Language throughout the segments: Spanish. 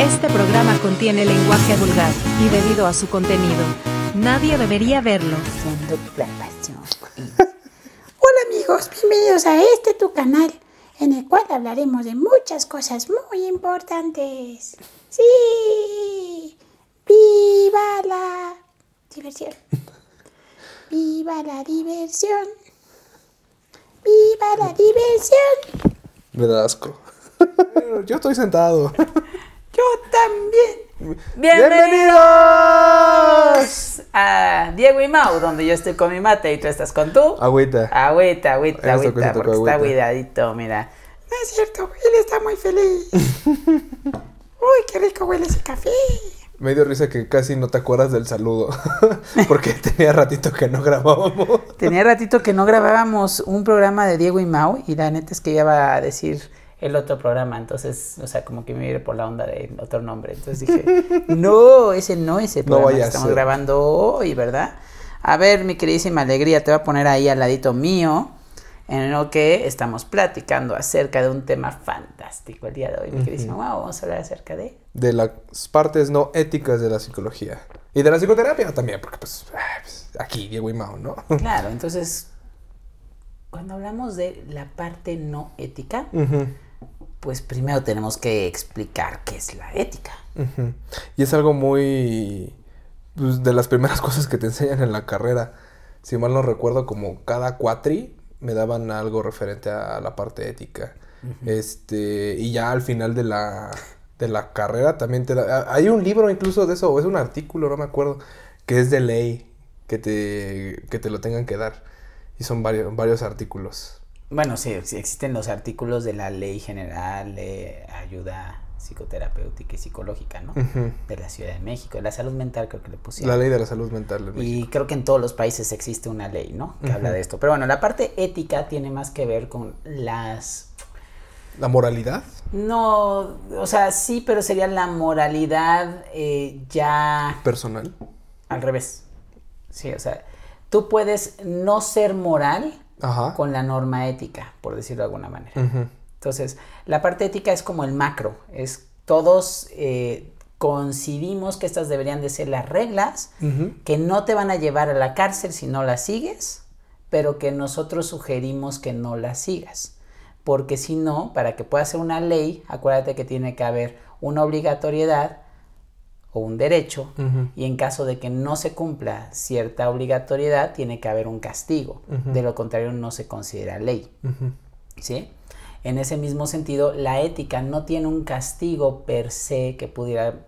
Este programa contiene lenguaje vulgar y debido a su contenido, nadie debería verlo. Hola amigos, bienvenidos a este tu canal, en el cual hablaremos de muchas cosas muy importantes. Sí, viva la diversión. Viva la diversión. Viva la diversión. Me da asco. Yo estoy sentado. Yo también. Bienvenidos a Diego y Mau, donde yo estoy con mi mate y tú estás con tú. Agüita. Agüita, agüita, Eso, agüita, porque está agüita. cuidadito, mira. No es cierto, él está muy feliz. Uy, qué rico huele ese café. Me dio risa que casi no te acuerdas del saludo. Porque tenía ratito que no grabábamos. Tenía ratito que no grabábamos un programa de Diego y Mau y la neta es que iba a decir el otro programa, entonces, o sea, como que me iba por la onda del otro nombre. Entonces dije, no, ese no es el programa que estamos grabando hoy, ¿verdad? A ver, mi queridísima alegría, te voy a poner ahí al ladito mío, en lo que estamos platicando acerca de un tema fantástico el día de hoy, mi queridísima Mau. Vamos a hablar acerca de... De las partes no éticas de la psicología. Y de la psicoterapia también, porque pues, pues, aquí Diego y Mao, ¿no? Claro, entonces, cuando hablamos de la parte no ética, pues primero tenemos que explicar qué es la ética. Y es algo muy... pues, de las primeras cosas que te enseñan en la carrera. Si mal no recuerdo, como cada cuatri me daban algo referente a la parte ética. Este, y ya al final de la, de la carrera también te da... Hay un libro incluso de eso, o es un artículo, no me acuerdo, que es de ley que te, que te lo tengan que dar. Y son varios, varios artículos. Bueno, sí, existen los artículos de la Ley General de Ayuda Psicoterapéutica y Psicológica, ¿no? De la Ciudad de México, de la salud mental creo que le pusieron. La ley de la salud mental en. Y creo que en todos los países existe una ley, ¿no? Que habla de esto. Pero bueno, la parte ética tiene más que ver con las... ¿La moralidad? No, o sea, sí, pero sería la moralidad eh, ya Personal. al revés. Sí, o sea, tú puedes no ser moral Ajá. con la norma ética, por decirlo de alguna manera. Entonces, la parte ética es como el macro, es todos eh, coincidimos que estas deberían de ser las reglas que no te van a llevar a la cárcel si no las sigues, pero que nosotros sugerimos que no las sigas. Porque si no, para que pueda ser una ley, acuérdate que tiene que haber una obligatoriedad o un derecho, y en caso de que no se cumpla cierta obligatoriedad, tiene que haber un castigo. De lo contrario, no se considera ley. ¿sí? En ese mismo sentido, la ética no tiene un castigo per se que pudiera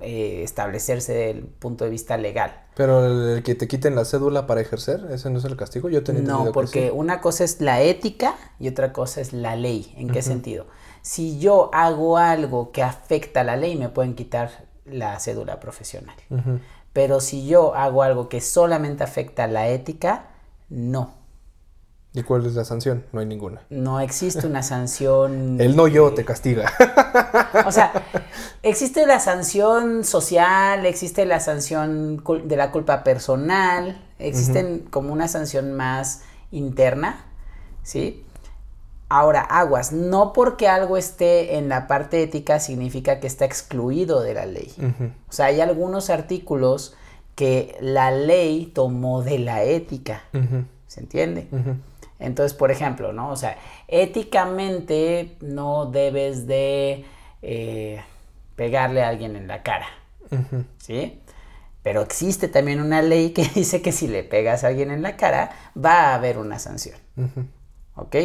eh, establecerse desde el punto de vista legal. Pero el, que te quiten la cédula para ejercer, ¿ese no es el castigo? Yo tenía No, que porque sí. una cosa es la ética y otra cosa es la ley. ¿En qué sentido? Si yo hago algo que afecta a la ley, me pueden quitar la cédula profesional. Pero si yo hago algo que solamente afecta a la ética, no. ¿Y cuál es la sanción? No hay ninguna. No existe una sanción. El no yo te castiga. O sea, existe la sanción social, existe la sanción de la culpa personal, existen como una sanción más interna, ¿sí? Ahora, aguas, no porque algo esté en la parte ética significa que está excluido de la ley. O sea, hay algunos artículos que la ley tomó de la ética. ¿se entiende? Entonces, por ejemplo, ¿no? O sea, éticamente no debes de eh, pegarle a alguien en la cara. ¿sí? Pero existe también una ley que dice que si le pegas a alguien en la cara, va a haber una sanción. ¿ok?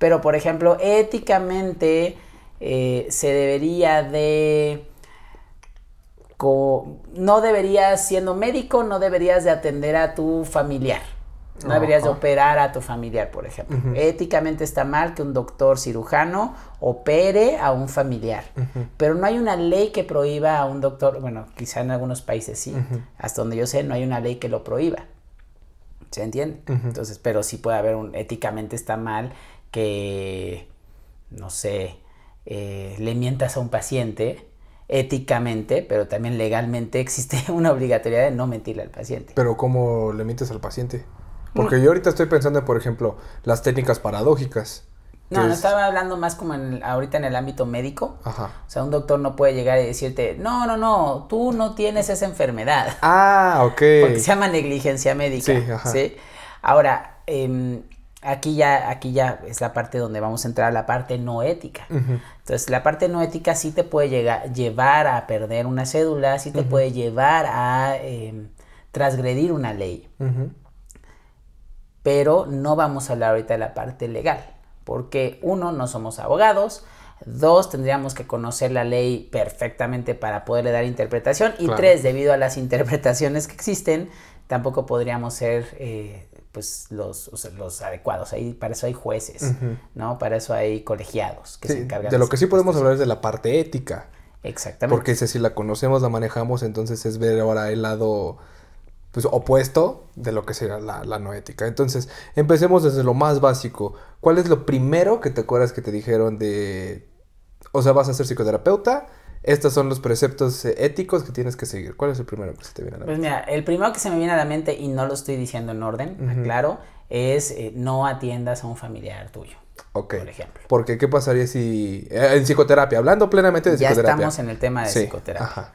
Pero, por ejemplo, éticamente eh, se debería de... no deberías, siendo médico, no deberías de atender a tu familiar. No deberías de operar a tu familiar, por ejemplo. Éticamente está mal que un doctor cirujano opere a un familiar. Pero no hay una ley que prohíba a un doctor, bueno, quizá en algunos países sí, hasta donde yo sé, no hay una ley que lo prohíba. ¿Se entiende? Entonces, pero sí puede haber un, éticamente está mal que, no sé, eh, le mientas a un paciente éticamente, pero también legalmente existe una obligatoriedad de no mentirle al paciente. Pero ¿cómo le mientes al paciente? Porque yo ahorita estoy pensando, por ejemplo, las técnicas paradójicas. No, no es- estaba hablando más como en el- ahorita en el ámbito médico. Ajá. O sea, un doctor no puede llegar y decirte, no, no, no, tú no tienes esa enfermedad. Ah, ok. Porque se llama negligencia médica. Sí, ajá. ¿sí? Ahora, em, aquí ya, aquí ya es la parte donde vamos a entrar a la parte no ética. Entonces, la parte no ética sí te puede llegar, llevar a perder una cédula, sí te puede llevar a em, transgredir una ley. Pero no vamos a hablar ahorita de la parte legal, porque uno, no somos abogados, dos, tendríamos que conocer la ley perfectamente para poderle dar interpretación, y Claro. tres, debido a las interpretaciones que existen, tampoco podríamos ser eh, pues los, o sea, los adecuados. Ahí, para eso hay jueces. ¿no? Para eso hay colegiados que Sí, se encargan de lo que sí podemos hablar es de la parte ética. Exactamente. Porque si la conocemos, la manejamos, entonces es ver ahora el lado pues, opuesto de lo que será la, la no ética. Entonces, empecemos desde lo más básico. ¿Cuál es lo primero que te acuerdas que te dijeron de, o sea, vas a ser psicoterapeuta? Estos son los preceptos eh, éticos que tienes que seguir. ¿Cuál es el primero que se te viene a la Pues mente? mira, el primero que se me viene a la mente, y no lo estoy diciendo en orden, Ujú. claro, es eh, no atiendas a un familiar tuyo, Ok. por ejemplo. Porque, ¿qué pasaría si... eh, en psicoterapia, hablando plenamente de Ya psicoterapia. estamos en el tema de Sí, psicoterapia. Ajá.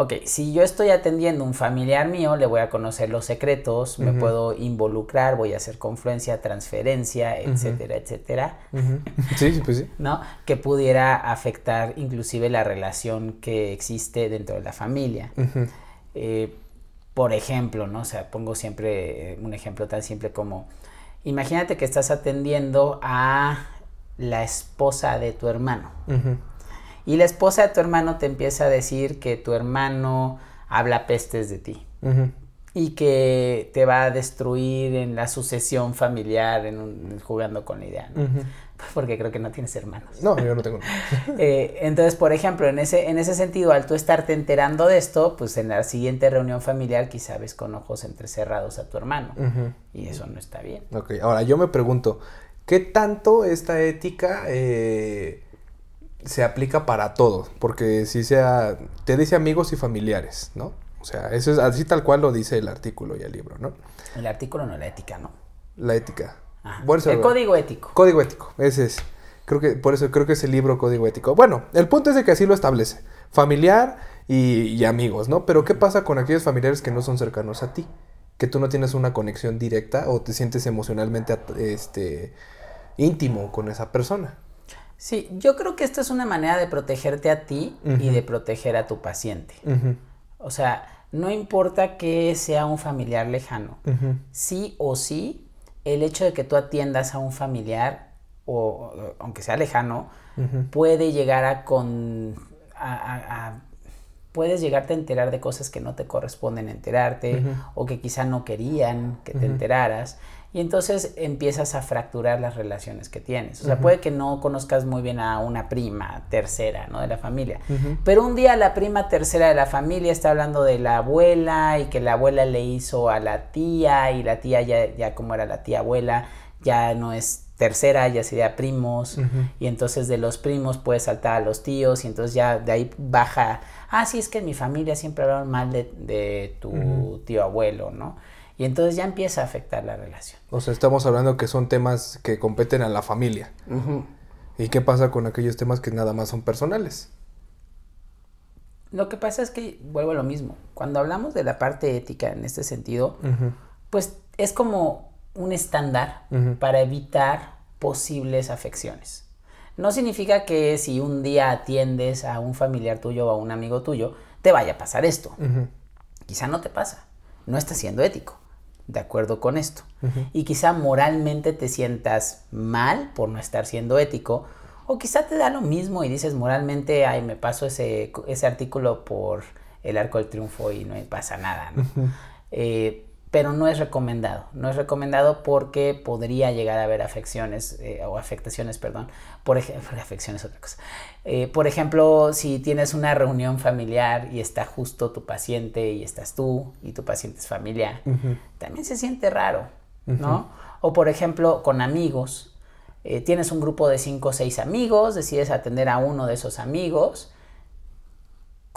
Ok, si yo estoy atendiendo un familiar mío, le voy a conocer los secretos, me puedo involucrar, voy a hacer confluencia, transferencia, etcétera, etcétera, Ujú. Sí, sí, pues sí. ¿no? Que pudiera afectar inclusive la relación que existe dentro de la familia. Eh, por ejemplo, ¿no? O sea, pongo siempre eh, un ejemplo tan simple como, imagínate que estás atendiendo a la esposa de tu hermano. Y la esposa de tu hermano te empieza a decir que tu hermano habla pestes de ti y que te va a destruir en la sucesión familiar, en un- jugando con la idea, ¿no? Porque creo que no tienes hermanos. No, yo no tengo. Eh, entonces, por ejemplo, en ese, en ese sentido, al tú estarte enterando de esto, pues en la siguiente reunión familiar quizá ves con ojos entrecerrados a tu hermano. Y eso no está bien. Ok, ahora yo me pregunto, ¿qué tanto esta ética eh, se aplica para todos? Porque si sea, te dice amigos y familiares, ¿no? O sea, eso es así tal cual lo dice el artículo y el libro, ¿no? El artículo no la ética, ¿no? La ética. Bueno, eso- el código ético. Código ético, ese es. Creo que, por eso creo que es el libro Código Ético. Bueno, el punto es de que así lo establece. Familiar y, y amigos, ¿no? Pero ¿qué pasa con aquellos familiares que no son cercanos a ti? Que tú no tienes una conexión directa o te sientes emocionalmente este, íntimo con esa persona. Sí, yo creo que esto es una manera de protegerte a ti y de proteger a tu paciente. O sea, no importa que sea un familiar lejano, sí o sí, el hecho de que tú atiendas a un familiar, o aunque sea lejano, puede llegar a con... a- a- a- puedes llegarte a enterar de cosas que no te corresponden enterarte o que quizá no querían que te enteraras y entonces empiezas a fracturar las relaciones que tienes. O sea, puede que no conozcas muy bien a una prima tercera, ¿no? De la familia. Pero un día la prima tercera de la familia está hablando de la abuela y que la abuela le hizo a la tía y la tía ya, ya como era la tía abuela, ya no es tercera, ya sería primos. Y entonces de los primos puede saltar a los tíos y entonces ya de ahí baja, ah, sí, es que en mi familia siempre hablaron mal de, de tu tío abuelo, ¿no? Y entonces ya empieza a afectar la relación. O sea, estamos hablando que son temas que competen a la familia. ¿Y qué pasa con aquellos temas que nada más son personales? Lo que pasa es que, vuelvo a lo mismo, cuando hablamos de la parte ética en este sentido, pues es como un estándar para evitar posibles afecciones. No significa que si un día atiendes a un familiar tuyo o a un amigo tuyo, te vaya a pasar esto. Quizá no te pasa. No estás siendo ético. De acuerdo con esto. Y quizá moralmente te sientas mal por no estar siendo ético. O quizá te da lo mismo y dices moralmente, ay, me paso ese, ese artículo por el arco del triunfo y no me pasa nada. ¿no? Eh, pero no es recomendado. No es recomendado porque podría llegar a haber afecciones eh, o afectaciones, perdón. Por ejemplo, afecciones otra cosa. Eh, por ejemplo, si tienes una reunión familiar y está justo tu paciente y estás tú y tu paciente es familiar, también se siente raro, ¿no? O por ejemplo, con amigos. eh, tienes un grupo de cinco o seis amigos, decides atender a uno de esos amigos.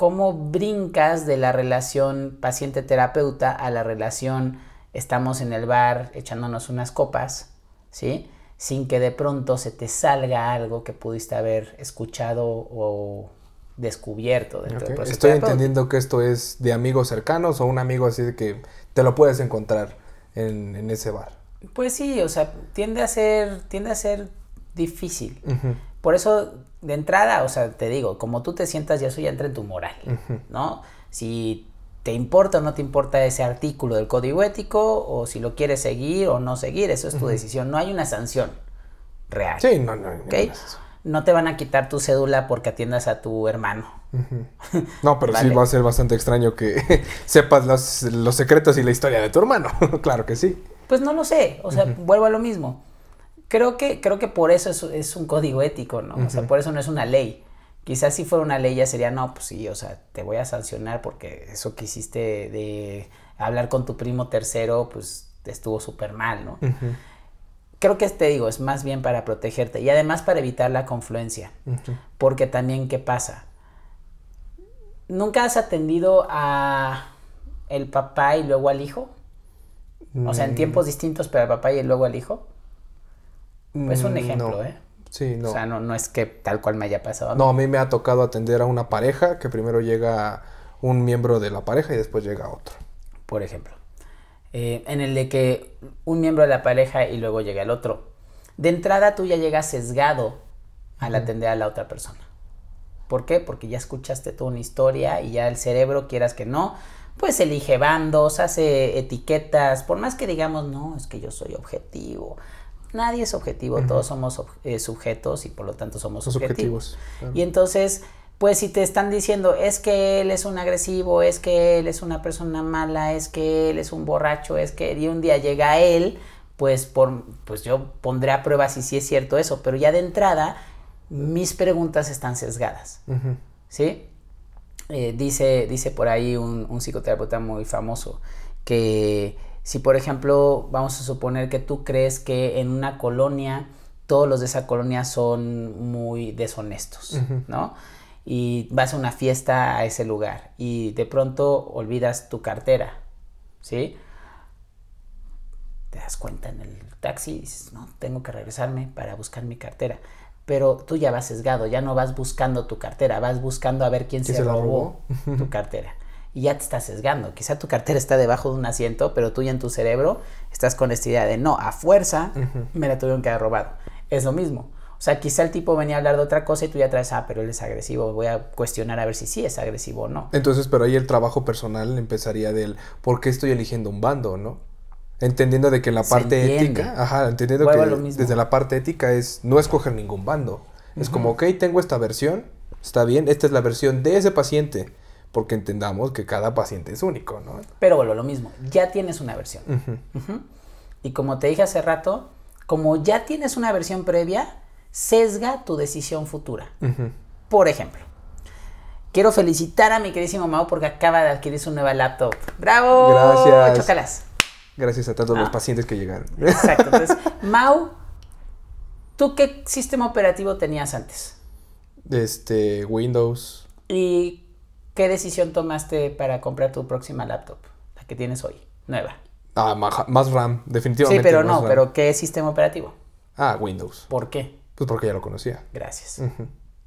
¿Cómo brincas de la relación paciente-terapeuta a la relación estamos en el bar echándonos unas copas? ¿Sí? sin que de pronto se te salga algo que pudiste haber escuchado o descubierto dentro Ok, del proceso Estoy entendiendo que esto es de amigos cercanos o un amigo así de que te lo puedes encontrar en, en ese bar. Pues sí, o sea, tiende a ser, tiende a ser difícil. Por eso, de entrada, o sea, te digo, como tú te sientas, ya eso ya entra en tu moral, ¿no? Si te importa o no te importa ese artículo del código ético, o si lo quieres seguir o no seguir, eso es tu decisión. No hay una sanción real. Sí, no, no. no te van a quitar tu cédula porque atiendas a tu hermano. No, pero sí va a ser bastante extraño que sepas los, los secretos y la historia de tu hermano. claro que sí. Pues no lo sé, o sea, vuelvo a lo mismo. Creo que, creo que por eso es, es un código ético, ¿no? O sea, por eso no es una ley. Quizás si fuera una ley ya sería, no, pues sí, o sea, te voy a sancionar porque eso que hiciste de hablar con tu primo tercero, pues estuvo súper mal, ¿no? Creo que te digo, es más bien para protegerte y además para evitar la confluencia. Porque también, ¿qué pasa? ¿Nunca has atendido a el papá y luego al hijo? O sea, en tiempos distintos, pero al papá y luego al hijo. Es un Mm, ejemplo, no. ¿eh? Sí, no. O sea, no, no es que tal cual me haya pasado. No, a mí me ha tocado atender a una pareja que primero llega un miembro de la pareja y después llega otro. Por ejemplo. Eh, en el de que un miembro de la pareja y luego llega el otro. De entrada tú ya llegas sesgado al atender a la otra persona. ¿Por qué? Porque ya escuchaste toda una historia y ya el cerebro, quieras que no, pues elige bandos, hace etiquetas, por más que digamos, no, es que yo soy objetivo. Nadie es objetivo, todos somos eh, sujetos y por lo tanto somos claro. Y entonces, pues si te están diciendo, es que él es un agresivo, es que él es una persona mala, es que él es un borracho, es que y un día llega él, pues por pues yo pondré a prueba si sí es cierto eso, pero ya de entrada mis preguntas están sesgadas. ¿sí? Eh, dice, dice por ahí un, un psicoterapeuta muy famoso que si por ejemplo vamos a suponer que tú crees que en una colonia todos los de esa colonia son muy deshonestos, ¿no? Y vas a una fiesta a ese lugar y de pronto olvidas tu cartera, ¿sí? Te das cuenta en el taxi y dices, no, tengo que regresarme para buscar mi cartera. Pero tú ya vas sesgado, ya no vas buscando tu cartera, vas buscando a ver quién, ¿Quién se, robó, tu cartera. Y ya te estás sesgando. Quizá tu cartera está debajo de un asiento, pero tú ya en tu cerebro estás con esta idea de no, a fuerza me la tuvieron que haber robado. Es lo mismo. O sea, quizá el tipo venía a hablar de otra cosa y tú ya traes, ah, pero él es agresivo, voy a cuestionar a ver si sí es agresivo o no. Entonces, pero ahí el trabajo personal empezaría del por qué estoy eligiendo un bando, ¿no? Entendiendo de que la parte ética, ajá, entendiendo Vuelvo que desde la parte ética es no escoger ningún bando. Es como, ok, tengo esta versión, está bien, esta es la versión de ese paciente, porque entendamos que cada paciente es único, ¿no? Pero vuelvo a lo mismo, ya tienes una versión. Y como te dije hace rato, como ya tienes una versión previa, sesga tu decisión futura. Por ejemplo, quiero felicitar a mi queridísimo Mau porque acaba de adquirir su nueva laptop. ¡Bravo! Gracias. Chócalas. Gracias a todos los Ah. pacientes que llegaron. Exacto. Entonces, Mau, ¿tú qué sistema operativo tenías antes? Este, Windows. ¿Y qué decisión tomaste para comprar tu próxima laptop? La que tienes hoy, nueva. Ah, más RAM, Sí, definitivamente. pero más no, RAM. pero ¿qué sistema operativo? Ah, Windows. ¿Por qué? Pues porque ya lo conocía. Gracias.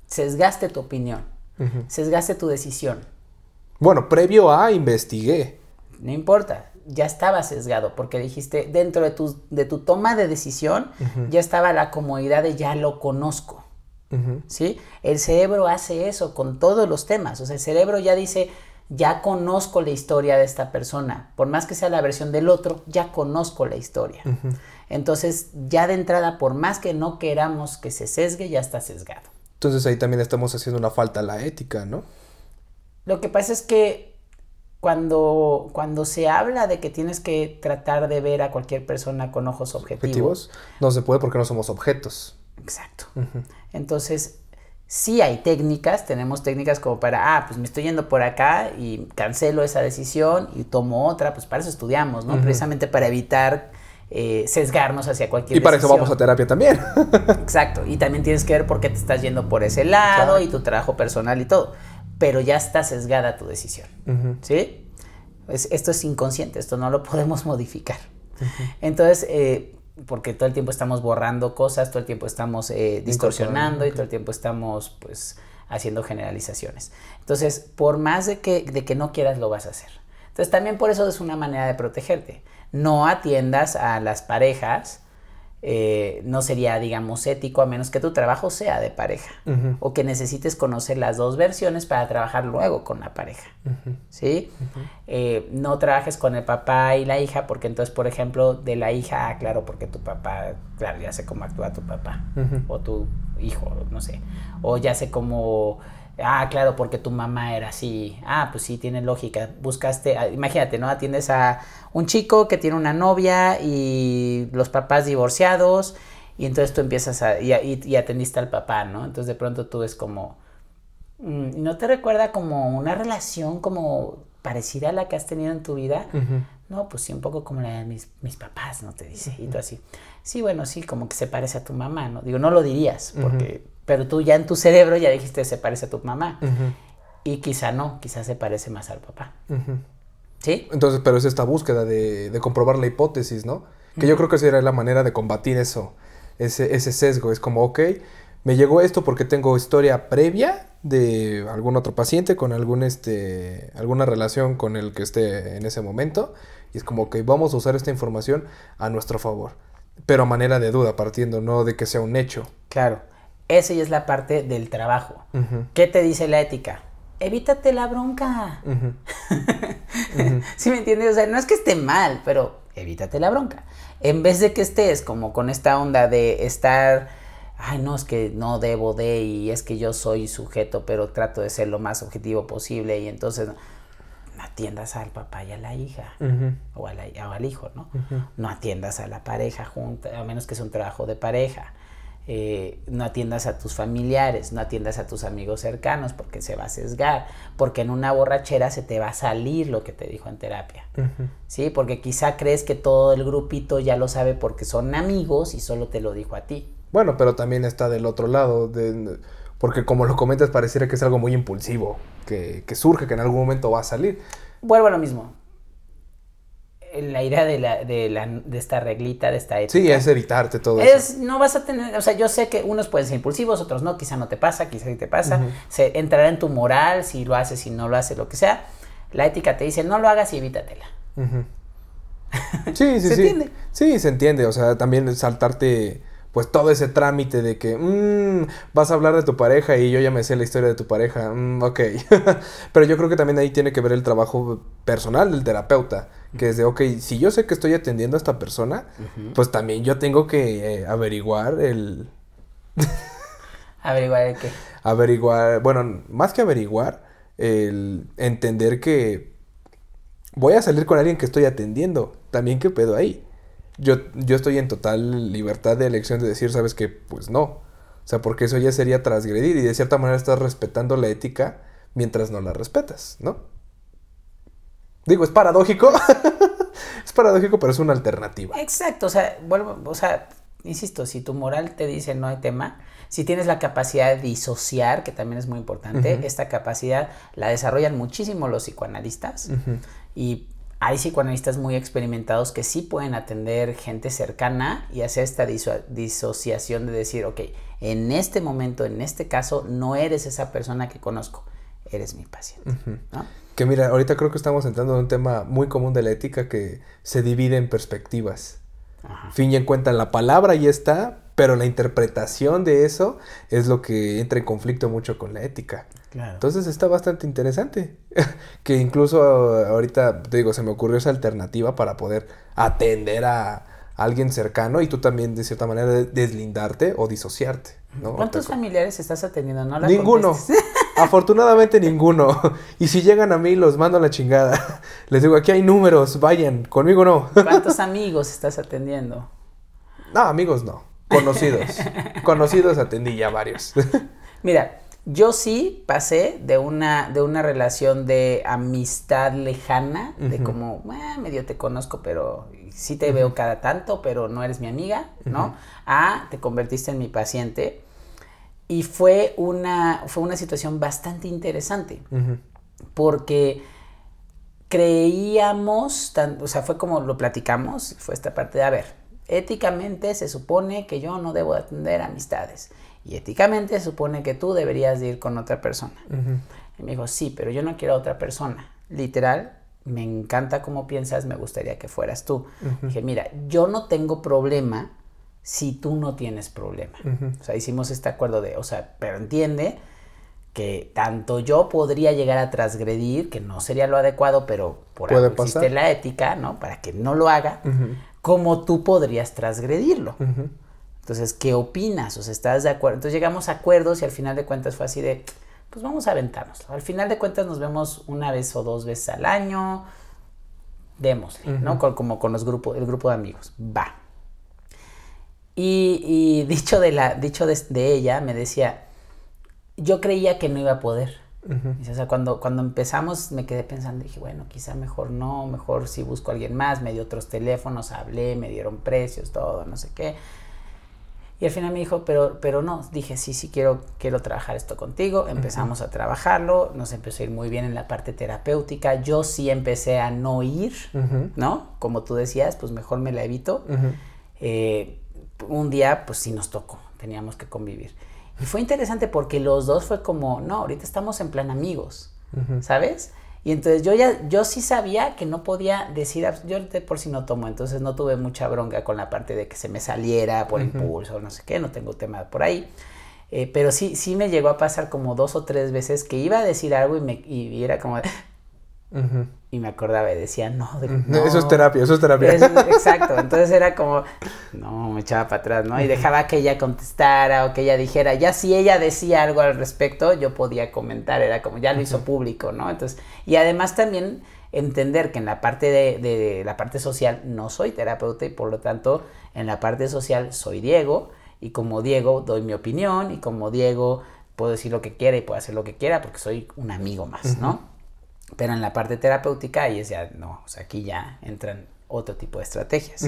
Sesgaste tu opinión. Sesgaste tu decisión. Bueno, previo a investigué. No importa, ya estaba sesgado porque dijiste, dentro de tu, de tu toma de decisión, ya estaba la comodidad de ya lo conozco. ¿Sí? El cerebro hace eso con todos los temas. O sea, el cerebro ya dice, ya conozco la historia de esta persona. Por más que sea la versión del otro, ya conozco la historia. Entonces, ya de entrada, por más que no queramos que se sesgue, ya está sesgado. Entonces ahí también estamos haciendo una falta a la ética, ¿no? Lo que pasa es que cuando, cuando se habla de que tienes que tratar de ver a cualquier persona con ojos objetivos, Objetivos. No se puede porque no somos objetos. exacto. Entonces, sí hay técnicas, tenemos técnicas como para, ah, pues me estoy yendo por acá y cancelo esa decisión y tomo otra, pues para eso estudiamos, ¿no? Precisamente para evitar eh, sesgarnos hacia cualquier Y para eso vamos a terapia también. Exacto, y también tienes que ver por qué te estás yendo por ese lado y tu trabajo personal y todo, pero ya está sesgada tu decisión, ¿sí? Es- esto es inconsciente, esto no lo podemos modificar. Entonces, eh, porque todo el tiempo estamos borrando cosas, todo el tiempo estamos eh, distorsionando y todo el tiempo estamos pues haciendo generalizaciones. Entonces, por más de que, de que no quieras, lo vas a hacer. Entonces, también por eso es una manera de protegerte. No atiendas a las parejas eh, no sería, digamos, ético a menos que tu trabajo sea de pareja. O que necesites conocer las dos versiones para trabajar luego con la pareja. ¿Sí? Eh, no trabajes con el papá y la hija porque entonces, por ejemplo, de la hija, ah, claro, porque tu papá, claro, ya sé cómo actúa tu papá o tu hijo, no sé, o ya sé cómo Ah, claro, porque tu mamá era así. Ah, pues sí, tiene lógica. Buscaste, ah, imagínate, ¿no? Atiendes a un chico que tiene una novia y los papás divorciados y entonces tú empiezas a, y, atendiste al papá, ¿no? Entonces de pronto tú ves como, mm, ¿no te recuerda como una relación como parecida a la que has tenido en tu vida? No, pues sí, un poco como la de mis, mis papás, ¿no? Te dice. Y tú así, sí, bueno, sí, como que se parece a tu mamá, ¿no? Digo, no lo dirías, porque pero tú ya en tu cerebro ya dijiste se parece a tu mamá. Y quizá no, quizá se parece más al papá. ¿Sí? Entonces, pero es esta búsqueda de, de comprobar la hipótesis, ¿no? Que yo creo que sería la manera de combatir eso, ese, ese sesgo. Es como, ok, me llegó esto porque tengo historia previa de algún otro paciente con algún este alguna relación con el que esté en ese momento y es como que vamos a usar esta información a nuestro favor pero a manera de duda partiendo no de que sea un hecho claro esa ya es la parte del trabajo. ¿Qué te dice la ética? Evítate la bronca. ¿Sí me entiendes? O sea, no es que esté mal, pero evítate la bronca. En vez de que estés como con esta onda de estar, ay, no, es que no debo de y es que yo soy sujeto, pero trato de ser lo más objetivo posible y entonces no, atiendas al papá y a la hija o, al hijo, ¿no? No atiendas a la pareja junta, a menos que sea un trabajo de pareja. Eh, no atiendas a tus familiares, no atiendas a tus amigos cercanos porque se va a sesgar, porque en una borrachera se te va a salir lo que te dijo en terapia, ¿sí? Porque quizá crees que todo el grupito ya lo sabe porque son amigos y solo te lo dijo a ti. Bueno, pero también está del otro lado, de, porque como lo comentas pareciera que es algo muy impulsivo, que, que surge, que en algún momento va a salir. Vuelvo a lo mismo, la idea de, la, de, la, de esta reglita, de esta ética. Sí, es evitarte todo es, eso. No vas a tener, o sea, yo sé que unos pueden ser impulsivos, otros no, quizá no te pasa, quizá sí te pasa. Se entrará en tu moral si lo haces, si no lo haces, lo que sea. La ética te dice, no lo hagas y evítatela. Sí, sí, ¿Se entiende? Sí, se entiende. O sea, también saltarte pues todo ese trámite de que mmm, vas a hablar de tu pareja y yo ya me sé la historia de tu pareja, mm, ok. Pero yo creo que también ahí tiene que ver el trabajo personal del terapeuta, que es de, ok, si yo sé que estoy atendiendo a esta persona, pues también yo tengo que eh, averiguar el... ¿Averiguar el qué? Averiguar, bueno, más que averiguar, el entender que voy a salir con alguien que estoy atendiendo, también qué pedo ahí yo, yo estoy en total libertad de elección de decir, sabes que, pues no. O sea, porque eso ya sería transgredir y de cierta manera estás respetando la ética mientras no la respetas, ¿no? Digo, es paradójico. es paradójico, pero es una alternativa. Exacto, o sea, vuelvo, o sea, insisto, si tu moral te dice no hay tema, si tienes la capacidad de disociar, que también es muy importante, esta capacidad la desarrollan muchísimo los psicoanalistas y hay psicoanalistas muy experimentados que sí pueden atender gente cercana y hacer esta disociación de decir, ok, en este momento, en este caso, no eres esa persona que conozco, eres mi paciente. Que mira, ahorita creo que estamos entrando en un tema muy común de la ética que se divide en perspectivas. Fin y en cuenta la palabra y está, pero la interpretación de eso es lo que entra en conflicto mucho con la ética. Entonces está bastante interesante. que incluso ahorita, te digo, se me ocurrió esa alternativa para poder atender a alguien cercano y tú también, de cierta manera, deslindarte o disociarte. ¿Cuántos familiares estás atendiendo? No ninguno. Afortunadamente ninguno. Y si llegan a mí, los mando a la chingada. Les digo, aquí hay números, vayan, conmigo no. ¿Cuántos amigos estás atendiendo? No, amigos no. Conocidos. Conocidos atendí ya varios. Mira, yo sí pasé de una, de una relación de amistad lejana, de como, eh, medio te conozco, pero sí te veo cada tanto, pero no eres mi amiga, ¿no? A te convertiste en mi paciente. Y fue una, fue una situación bastante interesante, porque creíamos, o sea, fue como lo platicamos, fue esta parte de, a ver, éticamente se supone que yo no debo atender amistades. Y éticamente se supone que tú deberías de ir con otra persona. Y me dijo, sí, pero yo no quiero a otra persona. Literal, me encanta cómo piensas, me gustaría que fueras tú. Dije, mira, yo no tengo problema si tú no tienes problema. O sea, hicimos este acuerdo de, o sea, pero entiende que tanto yo podría llegar a transgredir, que no sería lo adecuado, pero por algo existe la ética, ¿no? Para que no lo haga, como tú podrías transgredirlo. Entonces, ¿qué opinas? O sea, ¿estás de acuerdo? Entonces llegamos a acuerdos y al final de cuentas fue así de, pues vamos a aventarnos. Al final de cuentas nos vemos una vez o dos veces al año, démosle, ¿no? Con- como con los grupos, el grupo de amigos. Va. Y, y dicho, de, la, dicho de, de ella, me decía, yo creía que no iba a poder. O sea, cuando, cuando empezamos me quedé pensando, dije, bueno, quizá mejor no, mejor si busco a alguien más, me dio otros teléfonos, hablé, me dieron precios, todo, no sé qué. Y al final me dijo, pero, pero no, dije, sí, sí, quiero, quiero trabajar esto contigo. Empezamos a trabajarlo, nos empezó a ir muy bien en la parte terapéutica. Yo sí empecé a no ir, ¿no? Como tú decías, pues mejor me la evito. Eh, un día, pues sí nos tocó, teníamos que convivir. Y fue interesante porque los dos fue como, no, ahorita estamos en plan amigos, ¿sabes? Y entonces yo ya, yo sí sabía que no podía decir, abs- yo de por sí no tomo, entonces no tuve mucha bronca con la parte de que se me saliera por impulso, no sé qué, no tengo tema por ahí. Eh, pero sí, sí me llegó a pasar como dos o tres veces que iba a decir algo y, me, y era como, de- Ujú. Y me acordaba y decía, no, de- Eso es no". terapia, eso es terapia. Eso es- exacto, entonces era como, no, me echaba para atrás, ¿no? Y dejaba que ella contestara o que ella dijera, ya si ella decía algo al respecto, yo podía comentar, era como, ya lo hizo público, ¿no? Entonces, y además también entender que en la parte de, de la parte social no soy terapeuta y por lo tanto en la parte social soy Diego y como Diego doy mi opinión y como Diego puedo decir lo que quiera y puedo hacer lo que quiera porque soy un amigo más, ¿no? Pero en la parte terapéutica ahí es ya, no, o sea, aquí ya entran otro tipo de estrategias.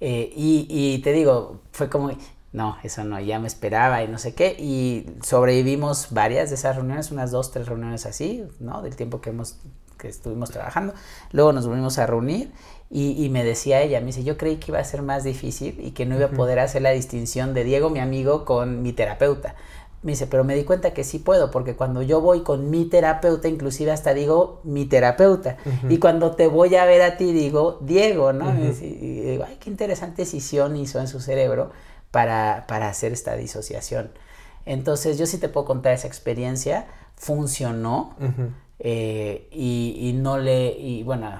Eh, y, y te digo, fue como, no, eso no, ya me esperaba y no sé qué. Y sobrevivimos varias de esas reuniones, unas dos, tres reuniones así, ¿no? Del tiempo que hemos que estuvimos trabajando. Luego nos volvimos a reunir y, y me decía ella, me dice, yo creí que iba a ser más difícil y que no iba a poder hacer la distinción de Diego, mi amigo, con mi terapeuta. Me dice, pero me di cuenta que sí puedo, porque cuando yo voy con mi terapeuta, inclusive hasta digo mi terapeuta. Y cuando te voy a ver a ti, digo Diego, ¿no? Y dice- y digo, ay, qué interesante decisión hizo en su cerebro para, para hacer esta disociación. Entonces, yo sí te puedo contar esa experiencia, funcionó eh, y, y no le, y bueno,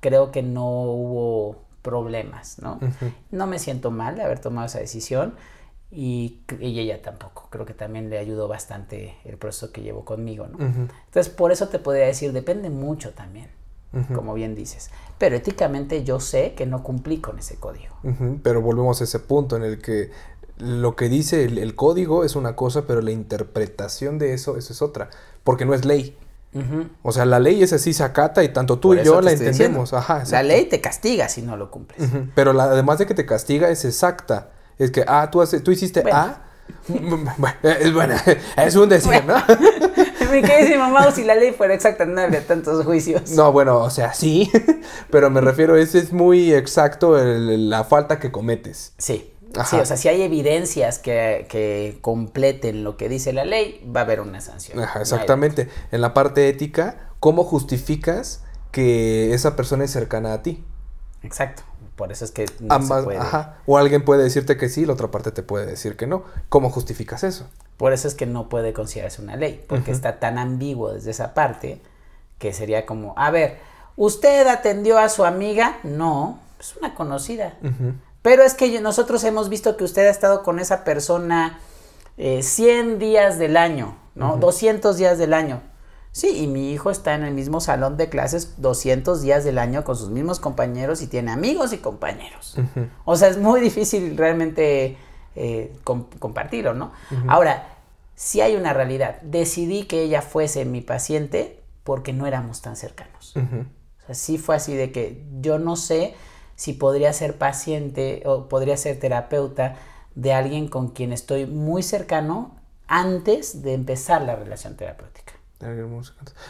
creo que no hubo problemas, ¿no? No me siento mal de haber tomado esa decisión y, y ella tampoco. Creo que también le ayudó bastante el proceso que llevó conmigo, ¿no? Entonces, por eso te podría decir, depende mucho también, como bien dices. Pero éticamente yo sé que no cumplí con ese código. Pero volvemos a ese punto en el que lo que dice el, el código es una cosa, pero la interpretación de eso, eso es otra, porque no es ley. O sea, la ley es así, se acata y tanto tú Por y yo la entendemos. Ajá, La ley te castiga si no lo cumples. Pero la- además de que te castiga es exacta. Es que, ah, tú, haces, tú hiciste Bueno. A. Bueno, es, bueno, es un decir, ¿no? Mi queridísima Mau, si la ley fuera exacta, no habría tantos juicios. No, bueno, o sea, sí, pero me refiero, ese es muy exacto el- la falta que cometes. Sí. Ajá. Sí, o sea, si hay evidencias que, que completen lo que dice la ley, va a haber una sanción. Ajá, exactamente. En la parte ética, ¿cómo justificas que esa persona es cercana a ti? Exacto. Por eso es que no Ambas, se puede. ajá. O alguien puede decirte que sí, la otra parte te puede decir que no. ¿Cómo justificas eso? Por eso es que no puede considerarse una ley, porque está tan ambiguo desde esa parte que sería como, a ver, ¿usted atendió a su amiga? No, es una conocida. Pero es que nosotros hemos visto que usted ha estado con esa persona eh, 100 días del año, ¿no? 200 días del año. Sí, y mi hijo está en el mismo salón de clases 200 días del año con sus mismos compañeros y tiene amigos y compañeros. O sea, es muy difícil realmente eh, com- compartirlo, ¿no? Ahora, si hay una realidad. Decidí que ella fuese mi paciente porque no éramos tan cercanos. O sea, sí fue así de que yo no sé si podría ser paciente o podría ser terapeuta de alguien con quien estoy muy cercano antes de empezar la relación terapéutica.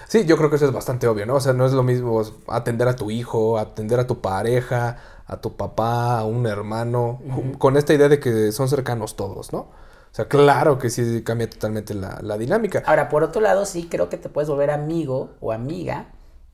Sí, yo creo que eso es bastante obvio, ¿no? O sea, no es lo mismo atender a tu hijo, atender a tu pareja, a tu papá, a un hermano, con esta idea de que son cercanos todos, ¿no? O sea, claro que sí cambia totalmente la, la dinámica. Ahora, por otro lado, sí creo que te puedes volver amigo o amiga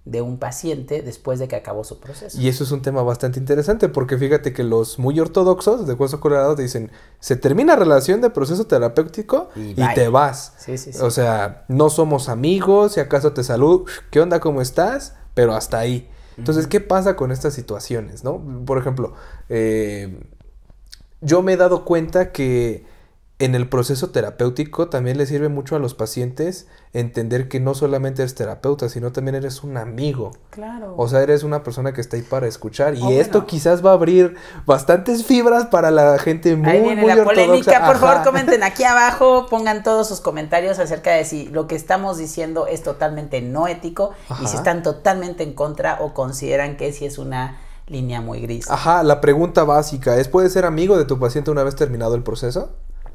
de un paciente después de que acabó su proceso. Y eso es un tema bastante interesante porque fíjate que los muy ortodoxos de Hueso Colorado dicen, se termina relación de proceso terapéutico y, te vas. Sí, sí, sí. O sea, no somos amigos, si acaso te saludo, ¿qué onda, cómo estás? Pero hasta ahí. Entonces, ¿qué pasa con estas situaciones, no? Por ejemplo, eh, yo me he dado cuenta que en el proceso terapéutico también le sirve mucho a los pacientes entender que no solamente eres terapeuta, sino también eres un amigo. Claro. O sea, eres una persona que está ahí para escuchar. Y esto quizás va a abrir bastantes fibras para la gente muy, ahí viene la polémica. Por favor, comenten aquí abajo, pongan todos sus comentarios acerca de si lo que estamos diciendo es totalmente no ético y si están totalmente en contra o consideran que sí es una línea muy gris. Ajá, la pregunta básica es, ¿puedes ser amigo de tu paciente una vez terminado el proceso?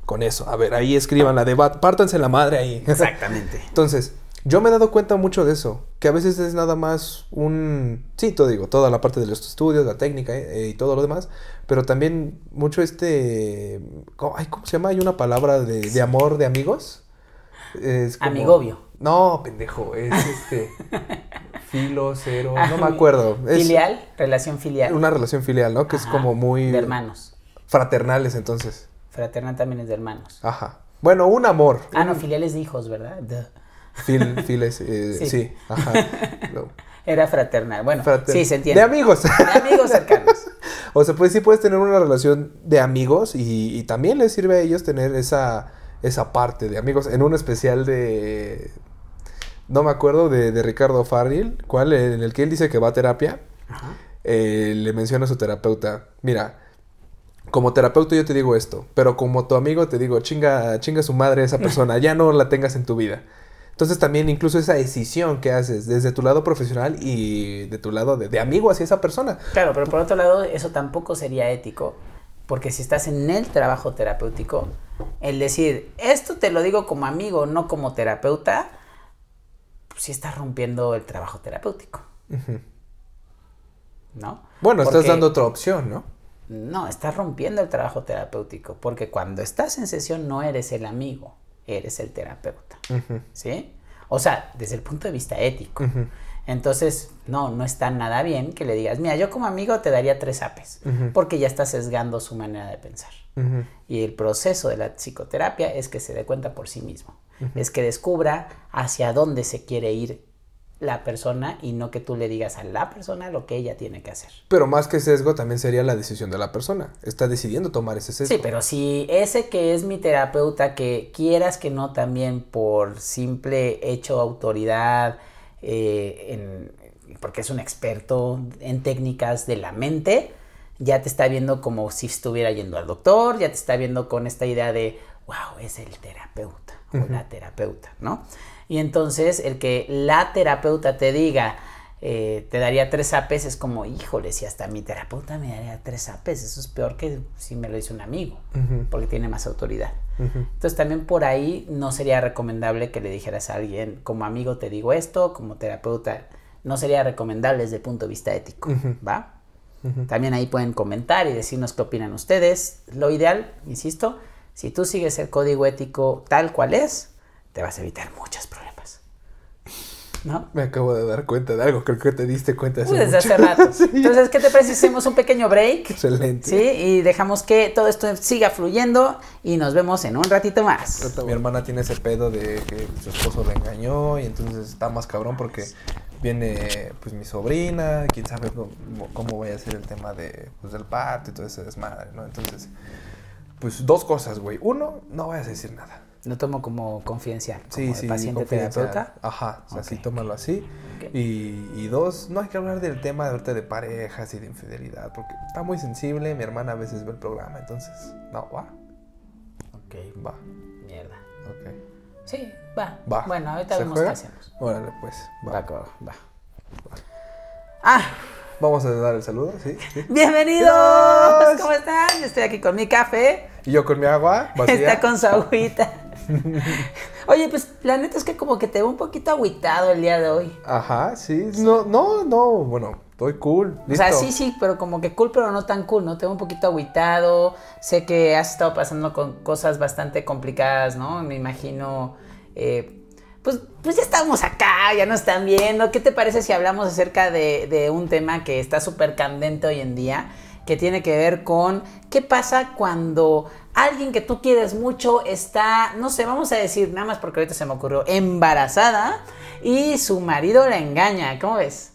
Con eso. A ver, ahí escriban la debate, pártanse la madre ahí. Exactamente. Entonces, yo me he dado cuenta mucho de eso, que a veces es nada más un... Sí, todo digo, toda la parte de los estudios, la técnica eh, y todo lo demás, pero también mucho este... Ay, ¿Cómo se llama? Hay una palabra de, amor de amigos. Es Amigobio. No, pendejo, es este... Filo, cero, no me acuerdo. filial, relación filial. Una relación filial, ¿no? Que es como muy... De hermanos. Fraternales, entonces. Fraternal también es de hermanos. Ajá. Bueno, un amor. Ah, no, filiales de hijos, ¿verdad? Fil, files, eh, sí. Ajá. Era fraternal. Bueno, sí, se entiende. De amigos. De amigos cercanos. o sea, pues sí puedes tener una relación de amigos y, también les sirve a ellos tener esa, esa parte de amigos. En un especial de... No me acuerdo, de, Ricardo Farril, cuál, en el que él dice que va a terapia, eh, le menciona a su terapeuta, mira, como terapeuta yo te digo esto, pero como tu amigo te digo, chinga, chinga su madre esa persona, ya no la tengas en tu vida. Entonces también incluso esa decisión que haces desde tu lado profesional y de tu lado de, amigo hacia esa persona. Claro, pero por otro lado eso tampoco sería ético, porque si estás en el trabajo terapéutico, el decir, esto te lo digo como amigo, no como terapeuta, pues sí estás rompiendo el trabajo terapéutico. ¿No? Bueno, estás dando otra opción, ¿no? No, estás rompiendo el trabajo terapéutico, porque cuando estás en sesión no eres el amigo, eres el terapeuta. ¿Sí? O sea, desde el punto de vista ético. Entonces, no, no está nada bien que le digas, mira, yo como amigo te daría tres apes, porque ya está sesgando su manera de pensar. Y el proceso de la psicoterapia es que se dé cuenta por sí mismo, es que descubra hacia dónde se quiere ir la persona y no que tú le digas a la persona lo que ella tiene que hacer. Pero más que sesgo también sería la decisión de la persona. Está decidiendo tomar ese sesgo. Sí, pero si ese que es mi terapeuta, que quieras que no también por simple hecho autoridad, eh, porque es un experto en técnicas de la mente, ya te está viendo como si estuviera yendo al doctor, ya te está viendo con esta idea de, wow, es el terapeuta o la terapeuta, ¿no? Y entonces el que la terapeuta te diga, eh, te daría tres apes, es como, híjole, si hasta mi terapeuta me daría tres apes, eso es peor que si me lo dice un amigo, porque tiene más autoridad. Entonces también por ahí no sería recomendable que le dijeras a alguien, como amigo te digo esto, como terapeuta, no sería recomendable desde el punto de vista ético, ¿va? También ahí pueden comentar y decirnos qué opinan ustedes. Lo ideal, insisto, si tú sigues el código ético tal cual es, te vas a evitar muchos problemas. ¿No? Me acabo de dar cuenta de algo, creo que te diste cuenta hace Desde hace rato. Entonces, ¿qué te parece un pequeño break? Excelente. Sí, y dejamos que todo esto siga fluyendo y nos vemos en un ratito más. Mi hermana tiene ese pedo de que su esposo le engañó y entonces está más cabrón porque viene pues mi sobrina, quién sabe cómo, vaya a ser el tema de, pues, del parto y todo ese desmadre, ¿no? Entonces, pues dos cosas, güey. Uno, no vayas a decir nada. Lo tomo como confidencial. Como sí, sí, paciente terapeuta. Ajá, o sea, sí, tómalo así. Y, y, dos, no hay que hablar del tema de, de parejas y de infidelidad, porque está muy sensible. Mi hermana a veces ve el programa, entonces, no, va. Ok. Va. Mierda. Ok. Sí, va. Va. Bueno, ahorita vemos qué hacemos. Órale, pues. Va. Va, va. va. Ah. Vamos a dar el saludo, ¿sí? ¡Bienvenidos! ¿Cómo están? Yo estoy aquí con mi café. Y yo con mi agua. Está con su agüita. Oye, pues la neta es que como que te veo un poquito agüitado el día de hoy. Ajá, sí. No, no, no, bueno, estoy cool. O sea, sí, sí, pero como que cool, pero no tan cool, ¿no? Te veo un poquito agüitado. Sé que has estado pasando con cosas bastante complicadas, ¿no? Me imagino. eh, pues, pues ya estamos acá, ya nos están viendo. ¿Qué te parece si hablamos acerca de, de un tema que está súper candente hoy en día? Que tiene que ver con qué pasa cuando alguien que tú quieres mucho está, no sé, vamos a decir, nada más porque ahorita se me ocurrió, embarazada y su marido la engaña. ¿Cómo ves?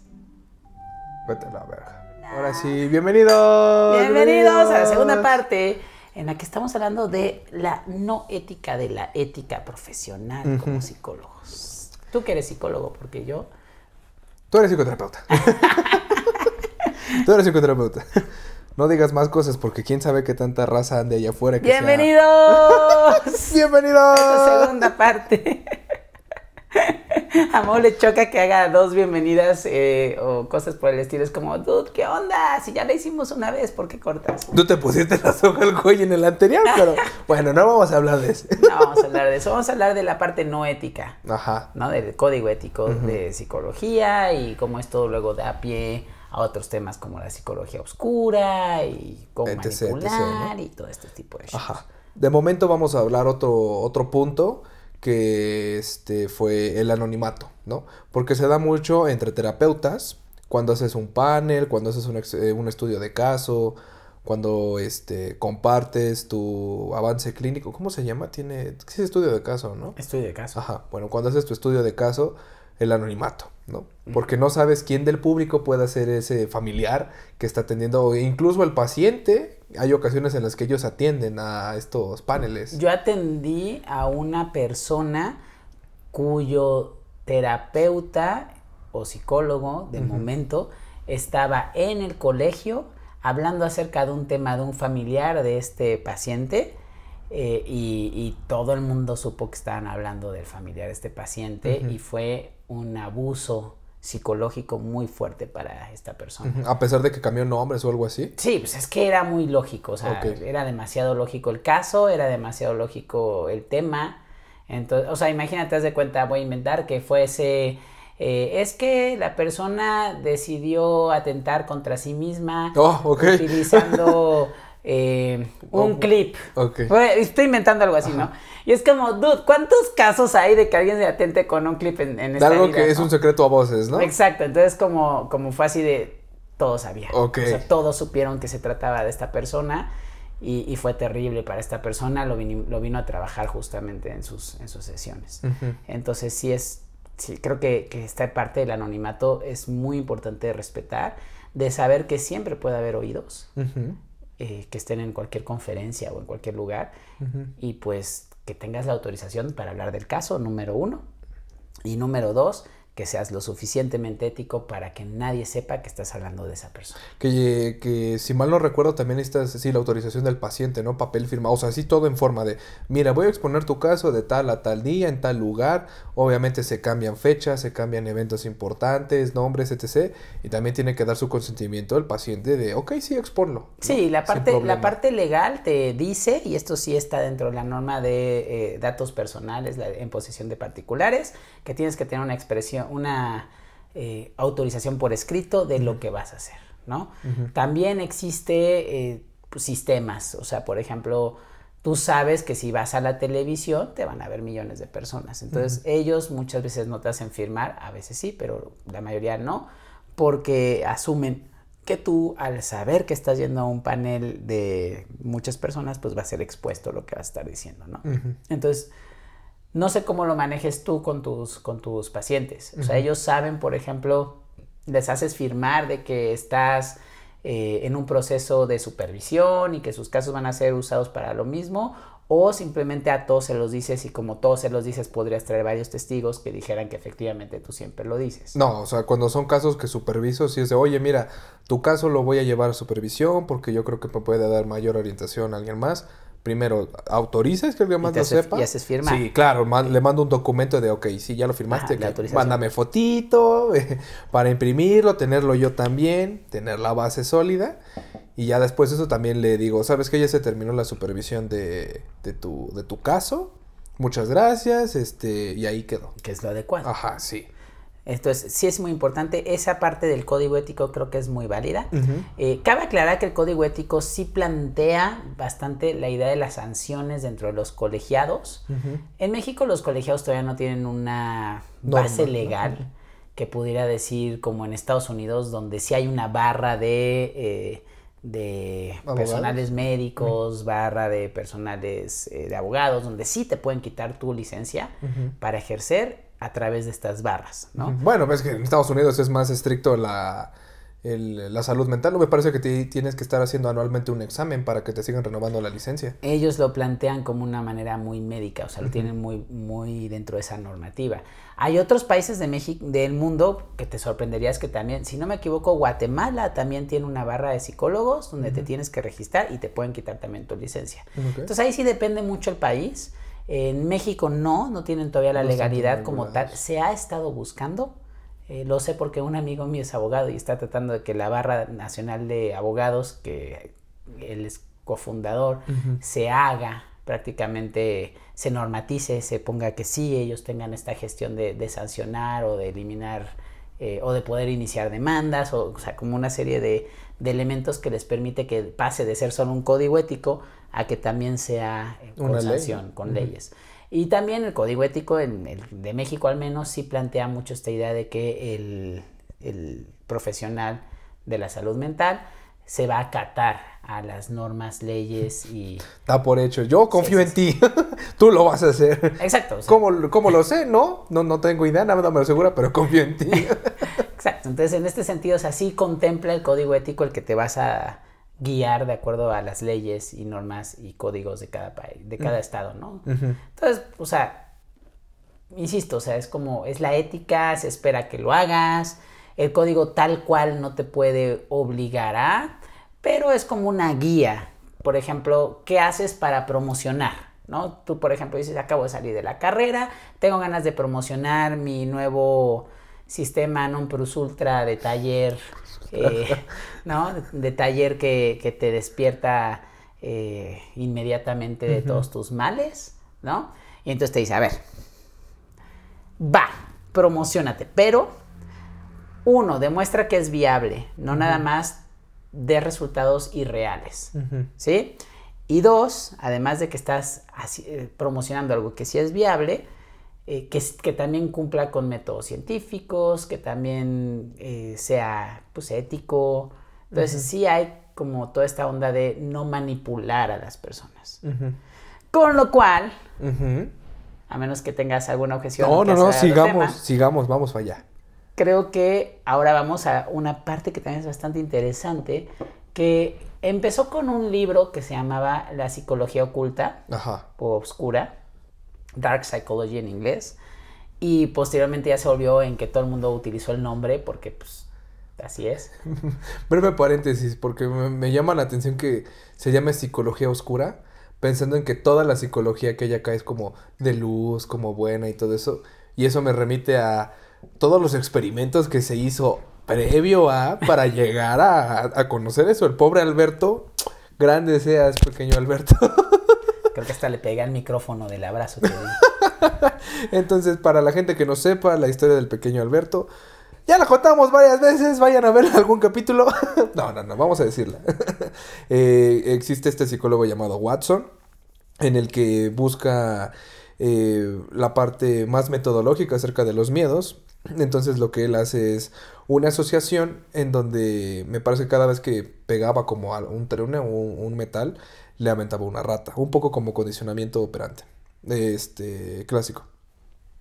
Vete a la verga. Ahora sí, bienvenidos. Bienvenidos a la segunda parte en la que estamos hablando de la no ética de la ética profesional como psicólogos. Tú que eres psicólogo, porque yo... Tú eres psicoterapeuta. Tú eres psicoterapeuta. No digas más cosas porque quién sabe qué tanta raza ande allá afuera. que sea- ¡Bienvenidos! ¡Bienvenidos! Esta segunda parte. A Mo le choca que haga dos bienvenidas eh, o cosas por el estilo. Es como, dude, ¿qué onda? Si ya la hicimos una vez, ¿por qué cortas? Tú te pusiste la soga al cuello en el anterior, pero bueno, no vamos a hablar de eso. No vamos a hablar de eso. Vamos a hablar de la parte no ética. Ajá. ¿no? Del código ético de psicología y cómo esto luego da pie a otros temas como la psicología oscura y cómo Etc, etc, manipular ¿no? y todo este tipo de shit. Ajá. De momento vamos a hablar otro, otro punto que este fue el anonimato, ¿no? Porque se da mucho entre terapeutas, cuando haces un panel, cuando haces un, ex- eh, un estudio de caso, cuando este compartes tu avance clínico, ¿cómo se llama? Tiene es estudio de caso, ¿no? Estudio de caso. Ajá, bueno, cuando haces tu estudio de caso, el anonimato, ¿no? Porque no sabes quién del público puede ser ese familiar que está atendiendo, o incluso el paciente. Hay ocasiones en las que ellos atienden a estos paneles. Yo atendí a una persona cuyo terapeuta o psicólogo de momento estaba en el colegio hablando acerca de un tema de un familiar de este paciente eh, y, y todo el mundo supo que estaban hablando del familiar de este paciente y fue un abuso psicológico muy fuerte para esta persona. A pesar de que cambió nombres o algo así. Sí, pues es que era muy lógico, o sea, era demasiado lógico el caso, era demasiado lógico el tema. Entonces, o sea, imagínate, haz de cuenta, voy a inventar que fuese, eh, es que la persona decidió atentar contra sí misma Oh, utilizando eh, un Oh, clip. Estoy inventando algo así, ¿no? Y es como, dude, ¿cuántos casos hay de que alguien se atente con un clip en, en De esta algo vida, que es un secreto a voces, ¿no? Exacto, entonces como, como fue así de todos sabían. O sea, todos supieron que se trataba de esta persona y, y fue terrible para esta persona, lo, vini- lo vino a trabajar justamente en sus, en sus sesiones. Entonces sí es, sí, creo que, que esta parte del anonimato es muy importante de respetar, de saber que siempre puede haber oídos, Ujú. Eh, que estén en cualquier conferencia o en cualquier lugar y pues que tengas la autorización para hablar del caso, número uno. Y número dos, que seas lo suficientemente ético para que nadie sepa que estás hablando de esa persona. Que, que si mal no recuerdo también necesitas sí, la autorización del paciente, ¿no? Papel firmado, o sea, así todo en forma de, mira, voy a exponer tu caso de tal a tal día, en tal lugar, obviamente se cambian fechas, se cambian eventos importantes, nombres, etc. Y también tiene que dar su consentimiento el paciente de, ok, sí, exponlo. ¿no? Sí, la parte, la parte legal te dice, y esto sí está dentro de la norma de eh, datos personales la- en posesión de particulares, que tienes que tener una expresión, una eh, autorización por escrito de lo que vas a hacer, ¿no? También existe eh, pues, sistemas, o sea, por ejemplo, tú sabes que si vas a la televisión te van a ver millones de personas, entonces ellos muchas veces no te hacen firmar, a veces sí, pero la mayoría no, porque asumen que tú al saber que estás yendo a un panel de muchas personas, pues va a ser expuesto lo que vas a estar diciendo, ¿no? Entonces, no sé cómo lo manejes tú con tus, con tus pacientes. O sea, ellos saben, por ejemplo, les haces firmar de que estás eh, en un proceso de supervisión y que sus casos van a ser usados para lo mismo, o simplemente a todos se los dices y como todos se los dices podrías traer varios testigos que dijeran que efectivamente tú siempre lo dices. No, o sea, cuando son casos que superviso, sí es de, oye, mira, tu caso lo voy a llevar a supervisión porque yo creo que me puede dar mayor orientación a alguien más. Primero, ¿autorizas que alguien más lo sepa? y haces firma. Sí, claro, le mando un documento de, ok, sí, ya lo firmaste, Ajá, que mándame fotito para imprimirlo, tenerlo yo también, tener la base sólida. Y ya después de eso también le digo, ¿sabes que Ya se terminó la supervisión de, de, tu, de tu caso. muchas gracias, este, y ahí quedó. Que es lo adecuado. Ajá, sí. Entonces, sí es muy importante. Esa parte del código ético creo que es muy válida. Eh, cabe aclarar que el código ético sí plantea bastante la idea de las sanciones dentro de los colegiados. En México los colegiados todavía no tienen una base legal que pudiera decir como en Estados Unidos, donde sí hay una barra de... Eh, de personales médicos, barra de personales eh, de abogados, donde sí te pueden quitar tu licencia para ejercer a través de estas barras, ¿no? Bueno, ves que en Estados Unidos es más estricto la, la salud mental. ¿No me parece que tienes que estar haciendo anualmente un examen para que te sigan renovando la licencia? Ellos lo plantean como una manera muy médica, o sea, lo tienen muy, muy dentro de esa normativa. Hay otros países de México, del mundo que te sorprenderías que también, si no me equivoco, Guatemala también tiene una barra de psicólogos donde te tienes que registrar y te pueden quitar también tu licencia. Entonces ahí sí depende mucho el país. En México no, no tienen todavía la legalidad como tal. Se ha estado buscando. Eh, lo sé porque un amigo mío es abogado y está tratando de que la barra nacional de abogados, que él es cofundador, se haga prácticamente, se normatice, se ponga que sí, ellos tengan esta gestión de, sancionar o de eliminar eh, o de poder iniciar demandas, o, o sea, como una serie de, de elementos que les permite que pase de ser solo un código ético a que también sea eh, con sanción, con leyes. Y también el código ético en el de México al menos sí plantea mucho esta idea de que el, el profesional de la salud mental se va a acatar a las normas, leyes y... Está por hecho. Yo confío en ti. Tú lo vas a hacer. Exacto. ¿Cómo, lo sé? No, no, no tengo idea, nada me lo asegura, pero confío en ti. Exacto. Entonces, en este sentido, o sea, contempla el código ético el que te vas a guiar de acuerdo a las leyes y normas y códigos de cada país, de cada estado, ¿no? Entonces, o sea, insisto, o sea, es como, es la ética, se espera que lo hagas, el código tal cual no te puede obligar a, pero es como una guía. Por ejemplo, ¿qué haces para promocionar? ¿No? Tú, por ejemplo, dices, acabo de salir de la carrera, tengo ganas de promocionar mi nuevo sistema non plus ultra de taller eh, ¿no? De, taller que, te despierta eh, inmediatamente de todos tus males, ¿no? Y entonces te dice, a ver, va, promocionate, pero uno, demuestra que es viable, no nada más de resultados irreales, ¿sí? Y dos, además de que estás eh, promocionando algo que sí es viable, eh, que, también cumpla con métodos científicos, que también eh, sea pues, ético. Entonces sí hay como toda esta onda de no manipular a las personas. Con lo cual, a menos que tengas alguna objeción. No, no, no, sigamos, sigamos, vamos allá. Creo que ahora vamos a una parte que también es bastante interesante, que empezó con un libro que se llamaba La psicología oculta o obscura Dark Psychology en inglés. Y posteriormente ya se volvió en que todo el mundo utilizó el nombre porque pues así es. Breve paréntesis, porque me, llama la atención que se llame psicología oscura, pensando en que toda la psicología que hay acá es como de luz, como buena y todo eso. Y eso me remite a todos los experimentos que se hizo previo a para llegar a, a conocer eso. El pobre Alberto, grande seas, pequeño Alberto. Creo hasta le pegué al micrófono del abrazo Entonces, para la gente que no sepa la historia del pequeño Alberto, ya la contamos varias veces, vayan a ver algún capítulo. no, no, no, vamos a decirla. Eh, existe este psicólogo llamado Watson, en el que busca eh, la parte más metodológica acerca de los miedos. Entonces lo que él hace es una asociación en donde me parece que cada vez que pegaba como un, un, un metal, le aventaba una rata. Un poco como condicionamiento operante. Este, clásico.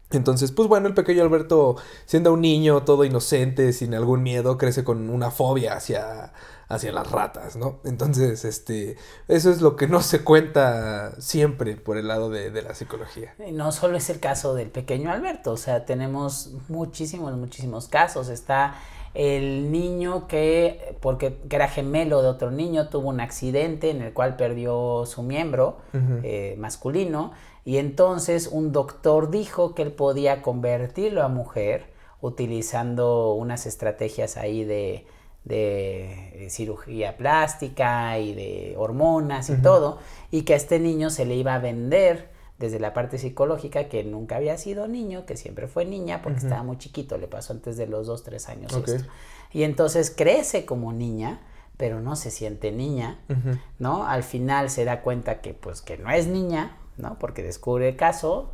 Entonces, pues bueno, el pequeño Alberto, siendo un niño todo inocente, sin algún miedo, crece con una fobia hacia, hacia las ratas, ¿no? Entonces, este, eso es lo que no se cuenta siempre por el lado de, de la psicología. No solo es el caso del pequeño Alberto, o sea, tenemos muchísimos, muchísimos casos. Está el niño que, porque era gemelo de otro niño, tuvo un accidente en el cual perdió su miembro eh, masculino y entonces un doctor dijo que él podía convertirlo a mujer utilizando unas estrategias ahí de, de eh, cirugía plástica y de hormonas y todo, y que a este niño se le iba a vender desde la parte psicológica que nunca había sido niño, que siempre fue niña porque estaba muy chiquito, le pasó antes de los dos, tres años Ok. esto. Y entonces crece como niña, pero no se siente niña, ¿no? Al final se da cuenta que pues que no es niña, ¿no? Porque descubre el caso,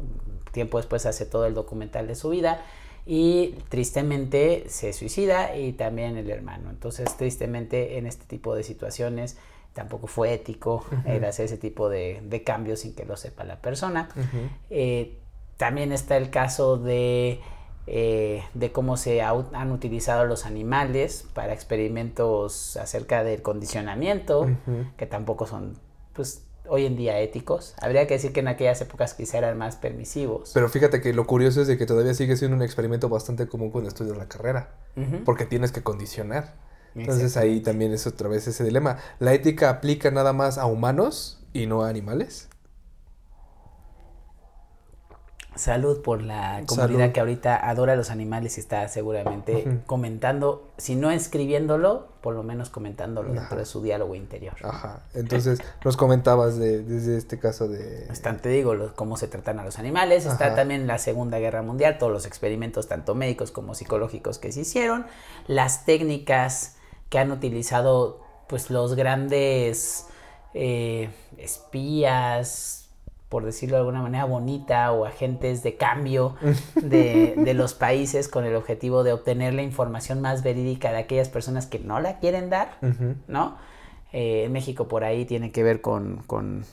tiempo después hace todo el documental de su vida y tristemente se suicida y también el hermano. Entonces, tristemente en este tipo de situaciones tampoco fue ético el hacer ese tipo de, de cambios sin que lo sepa la persona. Eh, también está el caso de, eh, de cómo se han utilizado los animales para experimentos acerca del condicionamiento, que tampoco son, pues, hoy en día éticos. Habría que decir que en aquellas épocas quizá eran más permisivos. Pero fíjate que lo curioso es de que todavía sigue siendo un experimento bastante común cuando estudias la carrera. Porque tienes que condicionar. Entonces ahí también es otra vez ese dilema. ¿La ética aplica nada más a humanos y no a animales? Salud por la comunidad Salud. que ahorita adora a los animales y está seguramente comentando, si no escribiéndolo, por lo menos comentándolo dentro de su diálogo interior. Ajá. Entonces nos comentabas de, desde este caso de... Están, te digo, los- cómo se tratan a los animales. Está Ajá. también la Segunda Guerra Mundial, todos los experimentos, tanto médicos como psicológicos, que se hicieron. Las técnicas que han utilizado, pues, los grandes eh, espías, por decirlo de alguna manera bonita, o agentes de cambio de, de los países con el objetivo de obtener la información más verídica de aquellas personas que no la quieren dar. ¿no? Eh, en México por ahí tiene que ver con, con,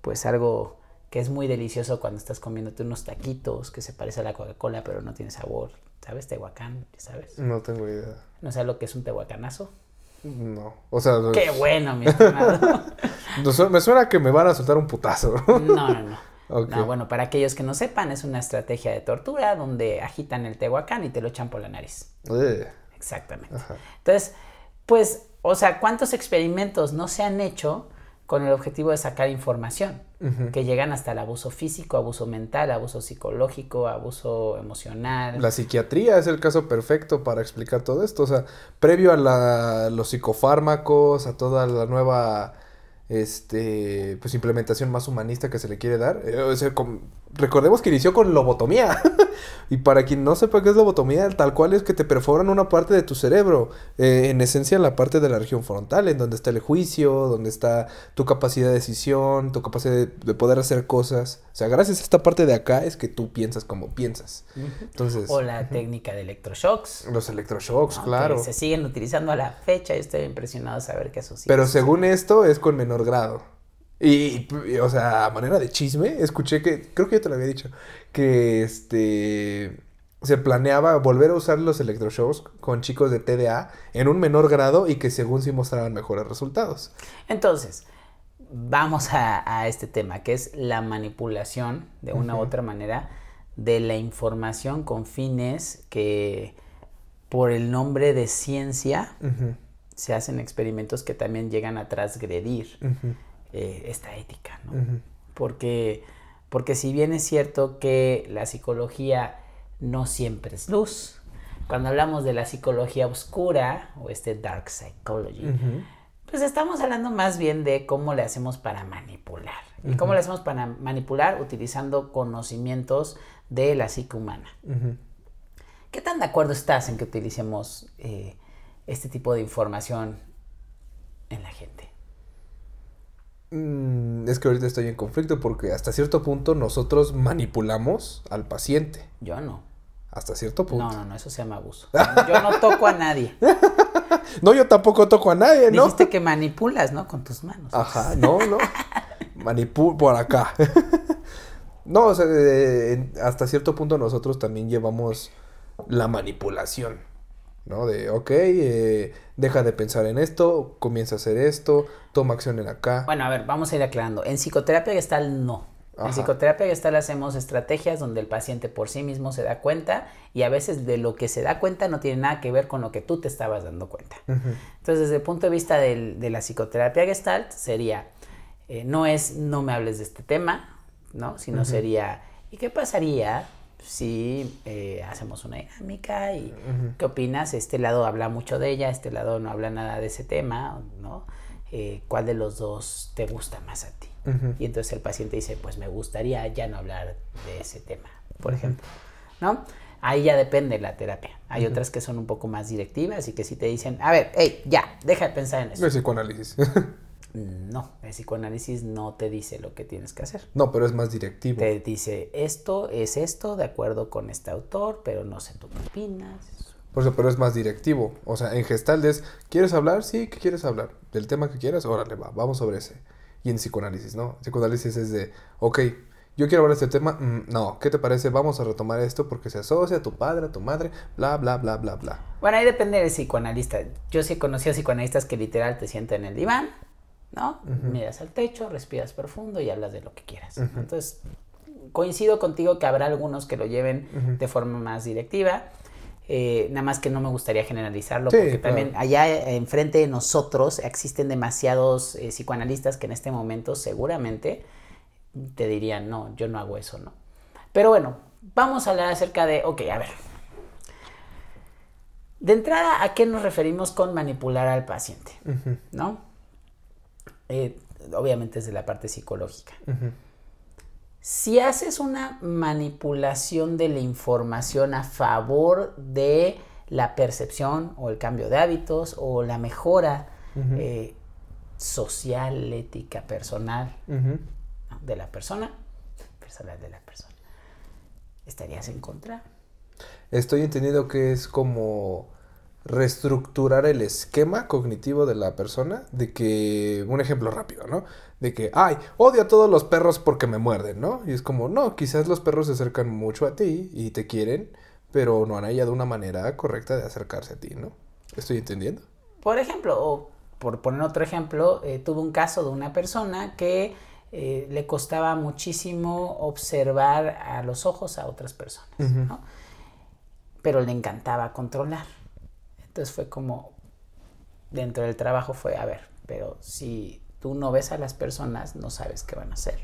pues algo que es muy delicioso cuando estás comiéndote unos taquitos que se parece a la Coca-Cola pero no tiene sabor, ¿sabes? Tehuacán, ¿sabes? No tengo idea. ¿No sabes lo que es un tehuacanazo? No. O sea, ¡Qué bueno, mi estimado! me suena que me van a soltar un putazo. No, no, no. Ok. No, bueno, para aquellos que no sepan, es una estrategia de tortura donde agitan el tehuacán y te lo echan por la nariz. Eh, Exactamente. Ajá. Entonces, pues, o sea, ¿cuántos experimentos no se han hecho con el objetivo de sacar información? Que llegan hasta el abuso físico, abuso mental, abuso psicológico, abuso emocional. La psiquiatría es el caso perfecto para explicar todo esto. O sea, previo a la- los psicofármacos, a toda la nueva este pues implementación más humanista que se le quiere dar. eh, o sea, recordemos que inició con lobotomía. y para quien no sepa qué es lobotomía, tal cual es que te perforan una parte de tu cerebro. eh, en esencia, la parte de la región frontal, en donde está el juicio, donde está tu capacidad de decisión, tu capacidad de, de poder hacer cosas. O sea, gracias a esta parte de acá es que tú piensas como piensas. Entonces, O la técnica de electroshocks. los electroshocks, ¿no? claro. Que se siguen utilizando a la fecha y estoy impresionado de saber que eso sí. Pero según esto es con menor grado. Y, y, o sea, a manera de chisme, escuché que, creo que yo te lo había dicho, que este se planeaba volver a usar los electroshocks con chicos de TDA en un menor grado y que según sí mostraban mejores resultados. Entonces, vamos a, a este tema, que es la manipulación, de una u otra manera, de la información con fines que, por el nombre de ciencia, se hacen experimentos que también llegan a transgredir. Ujú, eh, esta ética, ¿no? Porque, porque si bien es cierto que la psicología no siempre es luz, cuando hablamos de la psicología oscura o este dark psychology, pues estamos hablando más bien de cómo le hacemos para manipular. ¿Y cómo le hacemos para manipular? Utilizando conocimientos de la psique humana. ¿Qué tan de acuerdo estás en que utilicemos eh, este tipo de información en la gente? Mm, es que ahorita estoy en conflicto porque hasta cierto punto nosotros manipulamos al paciente. Yo no. Hasta cierto punto. No, no, no, eso se llama abuso. Yo no toco a nadie. No, yo tampoco toco a nadie, ¿no? Dijiste que manipulas, ¿no? Con tus manos. Ajá, no, no. Manipul por acá. no, o sea, eh, hasta cierto punto nosotros también llevamos la manipulación, ¿no? De, ok, eh, deja de pensar en esto, comienza a hacer esto, toma acción en acá. Bueno, a ver, vamos a ir aclarando. En psicoterapia gestal no. En psicoterapia gestal hacemos estrategias donde el paciente por sí mismo se da cuenta y a veces de lo que se da cuenta no tiene nada que ver con lo que tú te estabas dando cuenta. Entonces, desde el punto de vista del- de la psicoterapia gestalt, sería, eh, no es no me hables de este tema, ¿no? Sino sería, ¿y qué pasaría si eh, hacemos una dinámica? ¿Y qué opinas? Este lado habla mucho de ella, este lado no habla nada de ese tema, ¿no? Eh, ¿Cuál de los dos te gusta más a ti? Y entonces el paciente dice, pues me gustaría ya no hablar de ese tema, por ejemplo, ¿no? Ahí ya depende la terapia. Hay otras que son un poco más directivas y que si te dicen, a ver, hey, ya, deja de pensar en eso. El psicoanálisis. No, el psicoanálisis no te dice lo que tienes que hacer. no, pero es más directivo. Te dice, esto es esto, de acuerdo con este autor, pero no sé tú qué opinas. Por eso, pero es más directivo. O sea, en Gestalt es, ¿quieres hablar? Sí, ¿qué quieres hablar? Del tema que quieras, órale, va, vamos sobre ese. Y en psicoanálisis, ¿no? Psicoanálisis es de, ok, yo quiero hablar de este tema, mm, no, ¿qué te parece? Vamos a retomar esto porque se asocia a tu padre, a tu madre, bla, bla, bla, bla, bla. Bueno, ahí depende del psicoanalista. Yo sí conocí a psicoanalistas que literal te sientan en el diván, ¿no? Miras al techo, respiras profundo y hablas de lo que quieras. Entonces, coincido contigo que habrá algunos que lo lleven de forma más directiva. Eh, nada más que no me gustaría generalizarlo, Sí, porque claro. también allá eh, enfrente de nosotros existen demasiados eh, psicoanalistas que en este momento seguramente te dirían, no, yo no hago eso, ¿no? Pero bueno, vamos a hablar acerca de, ok, a ver. De entrada, ¿a qué nos referimos con manipular al paciente? ¿No? Eh, obviamente es de la parte psicológica. Si haces una manipulación de la información a favor de la percepción o el cambio de hábitos o la mejora eh, social, ética, personal de la persona, personal de la persona, estarías en contra. Estoy entendiendo que es como reestructurar el esquema cognitivo de la persona, de que, un ejemplo rápido, ¿no? De que, ay, odio a todos los perros porque me muerden, ¿no? Y es como, no, quizás los perros se acercan mucho a ti y te quieren, pero no han hallado una manera correcta de acercarse a ti, ¿no? Estoy entendiendo. Por ejemplo, o por poner otro ejemplo, eh, tuve un caso de una persona que eh, le costaba muchísimo observar a los ojos a otras personas, ¿no? Pero le encantaba controlar. Entonces fue como, dentro del trabajo fue, a ver, pero si tú no ves a las personas, no sabes qué van a hacer.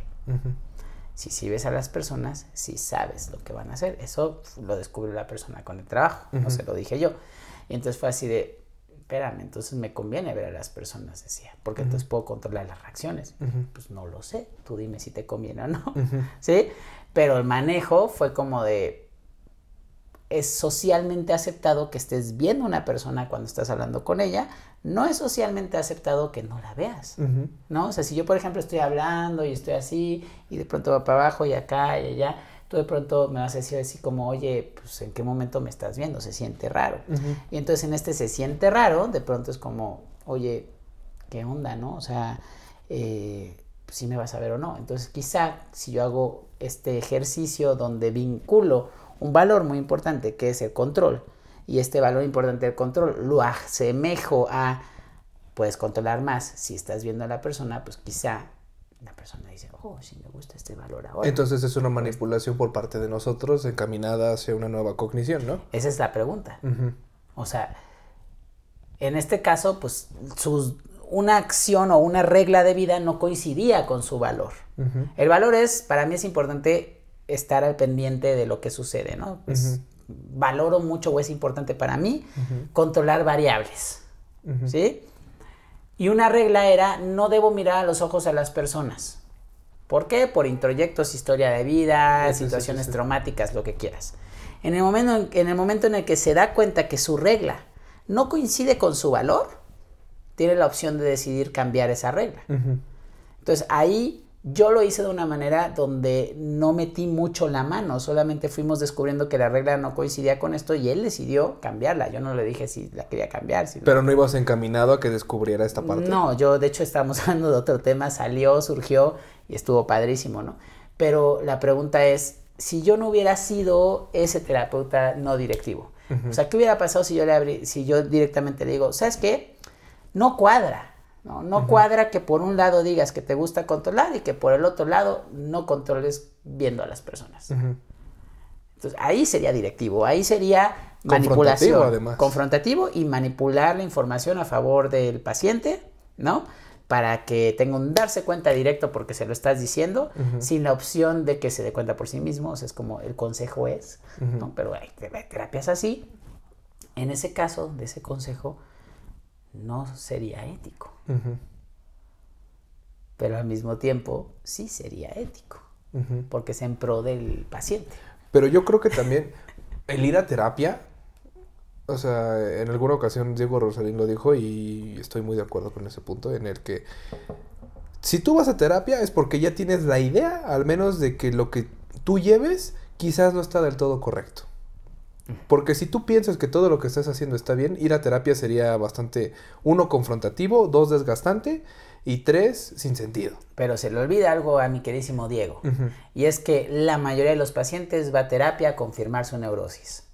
Si sí ves a las personas, sí sabes lo que van a hacer. Eso lo descubrió la persona con el trabajo, no se lo dije yo. Y entonces fue así de, espérame, entonces me conviene ver a las personas, decía, porque entonces puedo controlar las reacciones. Pues no lo sé, tú dime si te conviene o no, ¿sí? Pero el manejo fue como de, es socialmente aceptado que estés viendo a una persona cuando estás hablando con ella, no es socialmente aceptado que no la veas, ¿no? O sea, si yo, por ejemplo, estoy hablando y estoy así, y de pronto va para abajo y acá y allá, tú de pronto me vas a decir así como, oye, pues en qué momento me estás viendo, se siente raro. Y entonces en este se siente raro, de pronto es como, oye, ¿qué onda, no? O sea, eh, si me vas a ver o no. Entonces quizá si yo hago este ejercicio donde vinculo un valor muy importante que es el control, y este valor importante del control lo asemejo a, puedes controlar más, si estás viendo a la persona, pues quizá la persona dice, oh, sí me gusta este valor ahora. Entonces es una manipulación por parte de nosotros encaminada hacia una nueva cognición, ¿no? Esa es la pregunta. O sea, en este caso, pues sus, una acción o una regla de vida no coincidía con su valor. El valor es, para mí es importante estar al pendiente de lo que sucede, ¿no? Pues, Valoro mucho o es importante para mí controlar variables, ¿sí? Y una regla era, no debo mirar a los ojos a las personas. ¿Por qué? Por introyectos, historia de vida, Sí, situaciones sí, sí. traumáticas, lo que quieras. En el, momento, en- en el momento en el que se da cuenta que su regla no coincide con su valor, tiene la opción de decidir cambiar esa regla. Entonces ahí yo lo hice de una manera donde no metí mucho la mano, solamente fuimos descubriendo que la regla no coincidía con esto y él decidió cambiarla. Yo no le dije si la quería cambiar. Si. Pero no ibas encaminado a que descubriera esta parte. No, yo de hecho estábamos hablando de otro tema, salió, surgió y estuvo padrísimo, ¿no? Pero la pregunta es, si yo no hubiera sido ese terapeuta no directivo, o sea, ¿qué hubiera pasado si yo, le abrí- si yo directamente le digo, ¿sabes qué? No cuadra, ¿no? No cuadra que por un lado digas que te gusta controlar y que por el otro lado no controles viendo a las personas. Entonces, ahí sería directivo, ahí sería manipulación. Confrontativo, además. Confrontativo y manipular la información a favor del paciente, ¿no? Para que tenga un darse cuenta directo porque se lo estás diciendo, sin la opción de que se dé cuenta por sí mismo. O sea, es como el consejo es, ¿no? Pero hay te- hay terapias así. En ese caso, de ese consejo, no sería ético. pero al mismo tiempo sí sería ético, porque es en pro del paciente. Pero yo creo que también el ir a terapia, o sea, en alguna ocasión Diego Rosalín lo dijo y estoy muy de acuerdo con ese punto en el que si tú vas a terapia es porque ya tienes la idea, al menos de que lo que tú lleves quizás no está del todo correcto. Porque si tú piensas que todo lo que estás haciendo está bien, ir a terapia sería bastante, uno, confrontativo, dos, desgastante y tres, sin sentido. Pero se le olvida algo a mi queridísimo Diego. Y es que la mayoría de los pacientes va a terapia a confirmar su neurosis.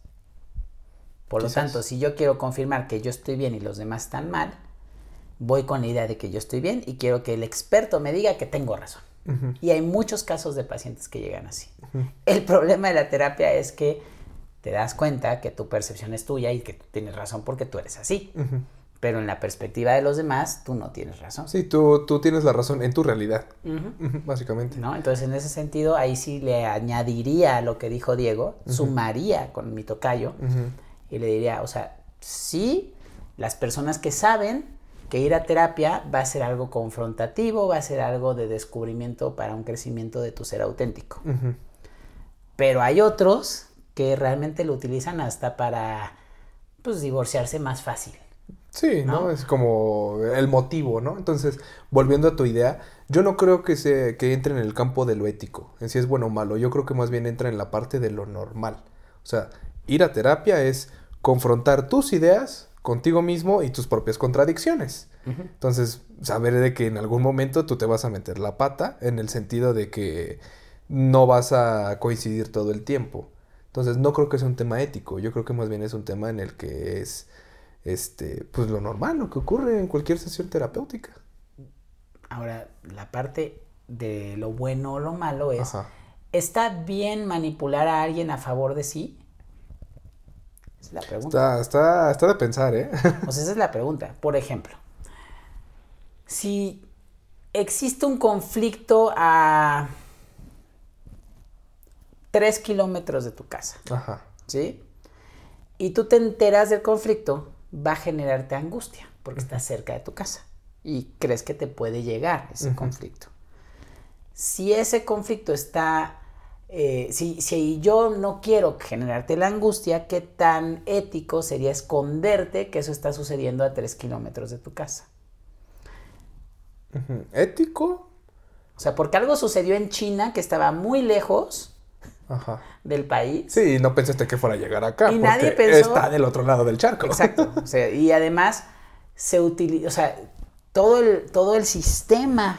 Por lo tanto, si yo quiero confirmar que yo estoy bien y los demás están mal, voy con la idea de que yo estoy bien y quiero que el experto me diga que tengo razón. Y hay muchos casos de pacientes que llegan así. El problema de la terapia es que te das cuenta que tu percepción es tuya y que tú tienes razón porque tú eres así. Pero en la perspectiva de los demás, tú no tienes razón. Sí, tú, tú tienes la razón en tu realidad, básicamente. ¿No? Entonces, en ese sentido, ahí sí le añadiría a lo que dijo Diego, sumaría con mi tocayo y le diría, o sea, sí, las personas que saben que ir a terapia va a ser algo confrontativo, va a ser algo de descubrimiento para un crecimiento de tu ser auténtico. Pero hay otros que realmente lo utilizan hasta para, pues, divorciarse más fácil. Sí, ¿no? Es como el motivo, ¿no? Entonces, volviendo a tu idea, yo no creo que, se, que entre en el campo de lo ético, en si es bueno o malo, yo creo que más bien entra en la parte de lo normal. O sea, ir a terapia es confrontar tus ideas contigo mismo y tus propias contradicciones. Entonces, saber de que en algún momento tú te vas a meter la pata en el sentido de que no vas a coincidir todo el tiempo. Entonces, no creo que sea un tema ético, yo creo que más bien es un tema en el que es este, pues lo normal, lo que ocurre en cualquier sesión terapéutica. Ahora, la parte de lo bueno o lo malo es, ¿está bien manipular a alguien a favor de sí? la pregunta. Está, está, de pensar, ¿eh? O sea, esa es la pregunta. Por ejemplo, si existe un conflicto a tres kilómetros de tu casa, Ajá. ¿sí? Y tú te enteras del conflicto, va a generarte angustia porque estás cerca de tu casa y crees que te puede llegar ese conflicto. Si ese conflicto está eh, si, yo no quiero generarte la angustia, ¿qué tan ético sería esconderte que eso está sucediendo a tres kilómetros de tu casa? ¿Ético? O sea, porque algo sucedió en China que estaba muy lejos del país. Sí, no pensaste que fuera a llegar acá. Y nadie pensó... Está del otro lado del charco. Exacto. y además se utiliza, o sea, todo el, todo el sistema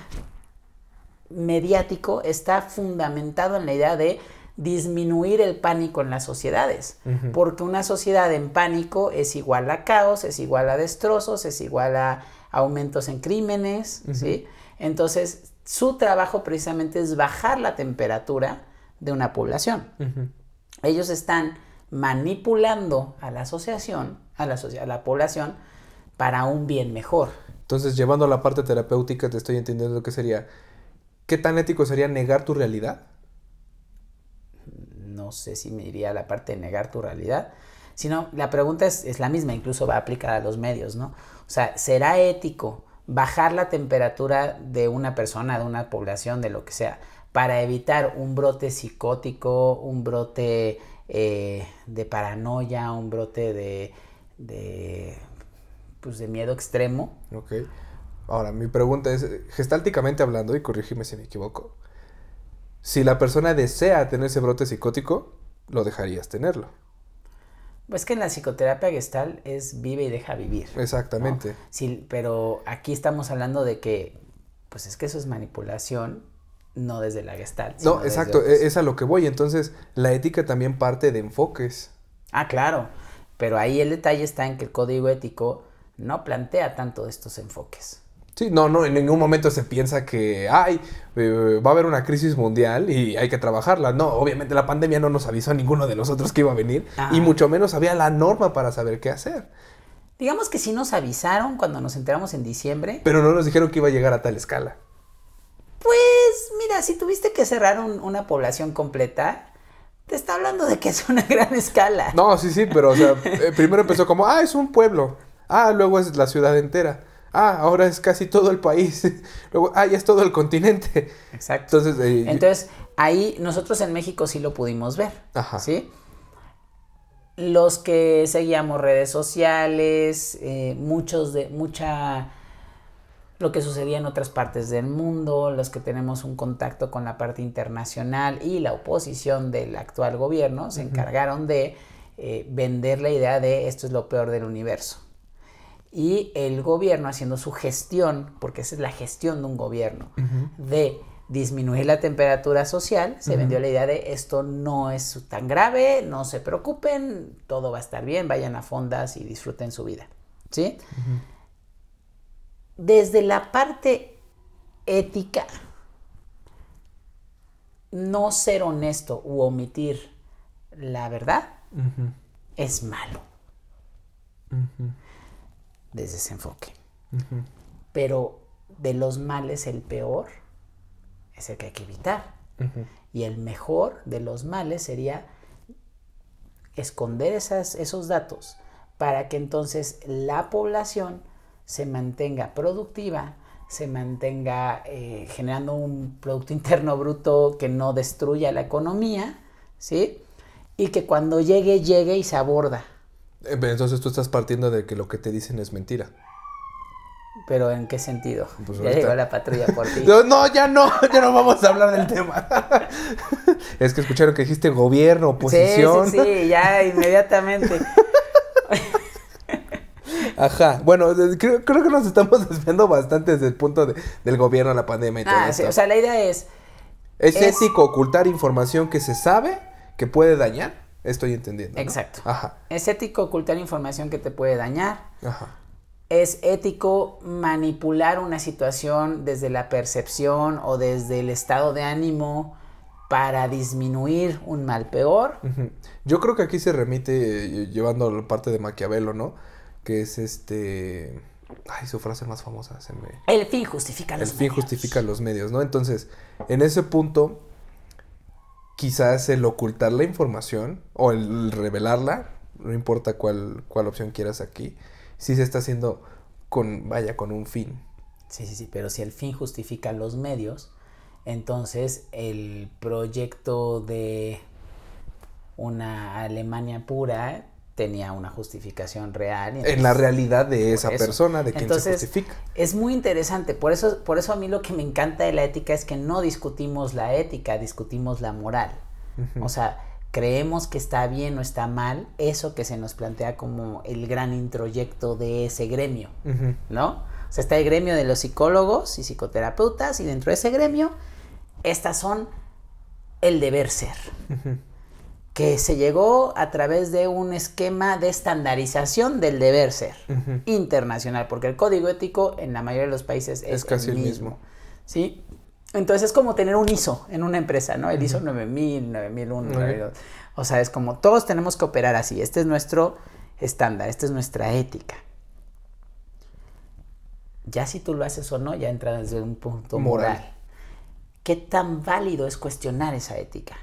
mediático está fundamentado en la idea de disminuir el pánico en las sociedades, porque una sociedad en pánico es igual a caos, es igual a destrozos, es igual a aumentos en crímenes, ¿sí? Entonces, su trabajo precisamente es bajar la temperatura de una población. Ellos están manipulando a la asociación, a la, a la población, para un bien mejor. Entonces, llevando a la parte terapéutica, te estoy entendiendo lo que sería ¿Qué tan ético sería negar tu realidad? No sé si me iría a la parte de negar tu realidad, sino la pregunta es, la misma, incluso va aplicada a los medios, ¿no? O sea, ¿será ético bajar la temperatura de una persona, de una población, de lo que sea, para evitar un brote psicótico, un brote eh, de paranoia, un brote de, de, pues de miedo extremo? Ok. Ahora, mi pregunta es, gestálticamente hablando, y corrígeme si me equivoco, si la persona desea tener ese brote psicótico, lo dejarías tenerlo. Pues que en la psicoterapia gestal es vive y deja vivir. Exactamente. Sí, pero aquí estamos hablando de que, pues es que eso es manipulación, no desde la gestal. No, exacto, e-, es a lo que voy. Entonces, la ética también parte de enfoques. Ah, claro, pero ahí el detalle está en que el código ético no plantea tanto estos enfoques. Sí, no, no, en ningún momento se piensa que, ay, eh, va a haber una crisis mundial y hay que trabajarla. No, obviamente la pandemia no nos avisó a ninguno de nosotros que iba a venir y mucho menos había la norma para saber qué hacer. Digamos que sí nos avisaron cuando nos enteramos en diciembre. Pero no nos dijeron que iba a llegar a tal escala. Pues mira, si tuviste que cerrar una población completa, te está hablando de que es una gran escala. No, sí, sí, pero o sea, eh, primero empezó como, ah, es un pueblo. Ah, luego es la ciudad entera ah, ahora es casi todo el país, luego, ah, ya es todo el continente. Exacto. Entonces, eh, Entonces, ahí nosotros en México sí lo pudimos ver. Ajá. ¿Sí? Los que seguíamos redes sociales, eh, muchos de, mucha lo que sucedía en otras partes del mundo, los que tenemos un contacto con la parte internacional y la oposición del actual gobierno se encargaron de eh, vender la idea de esto es lo peor del universo. Y el gobierno haciendo su gestión, porque esa es la gestión de un gobierno, de disminuir la temperatura social, se vendió la idea de esto no es tan grave, no se preocupen, todo va a estar bien, vayan a fondas y disfruten su vida. ¿Sí? Desde la parte ética, no ser honesto u omitir la verdad es malo. Desde ese enfoque. Pero de los males el peor es el que hay que evitar. Y el mejor de los males sería esconder esas, esos datos para que entonces la población se mantenga productiva, se mantenga eh, generando un Producto Interno Bruto que no destruya la economía, ¿sí? Y que cuando llegue, llegue y se aborda. Eh, Entonces tú estás partiendo de que lo que te dicen es mentira. ¿Pero en qué sentido? Pues ya ahorita- llegó la patrulla por ti. No, no, ya no, ya no vamos a hablar del tema. es que escucharon que dijiste gobierno, oposición. Sí, sí, sí, ya inmediatamente. Ajá. Bueno, creo, creo que nos estamos desviando bastante desde el punto de- del gobierno, la pandemia y todo Ah, esto. sí, o sea, la idea es, ¿Es, es- ético ocultar información que se sabe que puede dañar? Estoy entendiendo. ¿no? Exacto. Ajá. es ético ocultar información que te puede dañar, Ajá. es ético manipular una situación desde la percepción o desde el estado de ánimo para disminuir un mal peor. Yo creo que aquí se remite eh, llevando la parte de Maquiavelo, ¿no? Que es este. Ay, su frase más famosa se me. El fin justifica El los fin medios. justifica los medios, ¿no? Entonces, en ese punto, quizás el ocultar la información o el revelarla, no importa cuál, cuál opción quieras aquí, sí se está haciendo con, vaya, con un fin. Sí, sí, sí, pero si el fin justifica los medios, entonces el proyecto de una Alemania pura tenía una justificación real. En la realidad de esa eso. persona, de quien Entonces, se justifica. Es muy interesante, por eso, por eso a mí lo que me encanta de la ética es que no discutimos la ética, discutimos la moral. O sea, creemos que está bien o está mal eso que se nos plantea como el gran introyecto de ese gremio. ¿no? O sea, está el gremio de los psicólogos y psicoterapeutas y dentro de ese gremio, estas son el deber ser que se llegó a través de un esquema de estandarización del deber ser internacional, porque el código ético en la mayoría de los países es, Es casi el el mismo. ¿Sí? Entonces es como tener un ISO en una empresa, ¿no? El ISO 9000, 9001, Ok. 9002. O sea, es como todos tenemos que operar así. Este es nuestro estándar, esta es nuestra ética. Ya si tú lo haces o no, ya entra desde un punto moral. Moral. ¿Qué tan válido es cuestionar esa ética?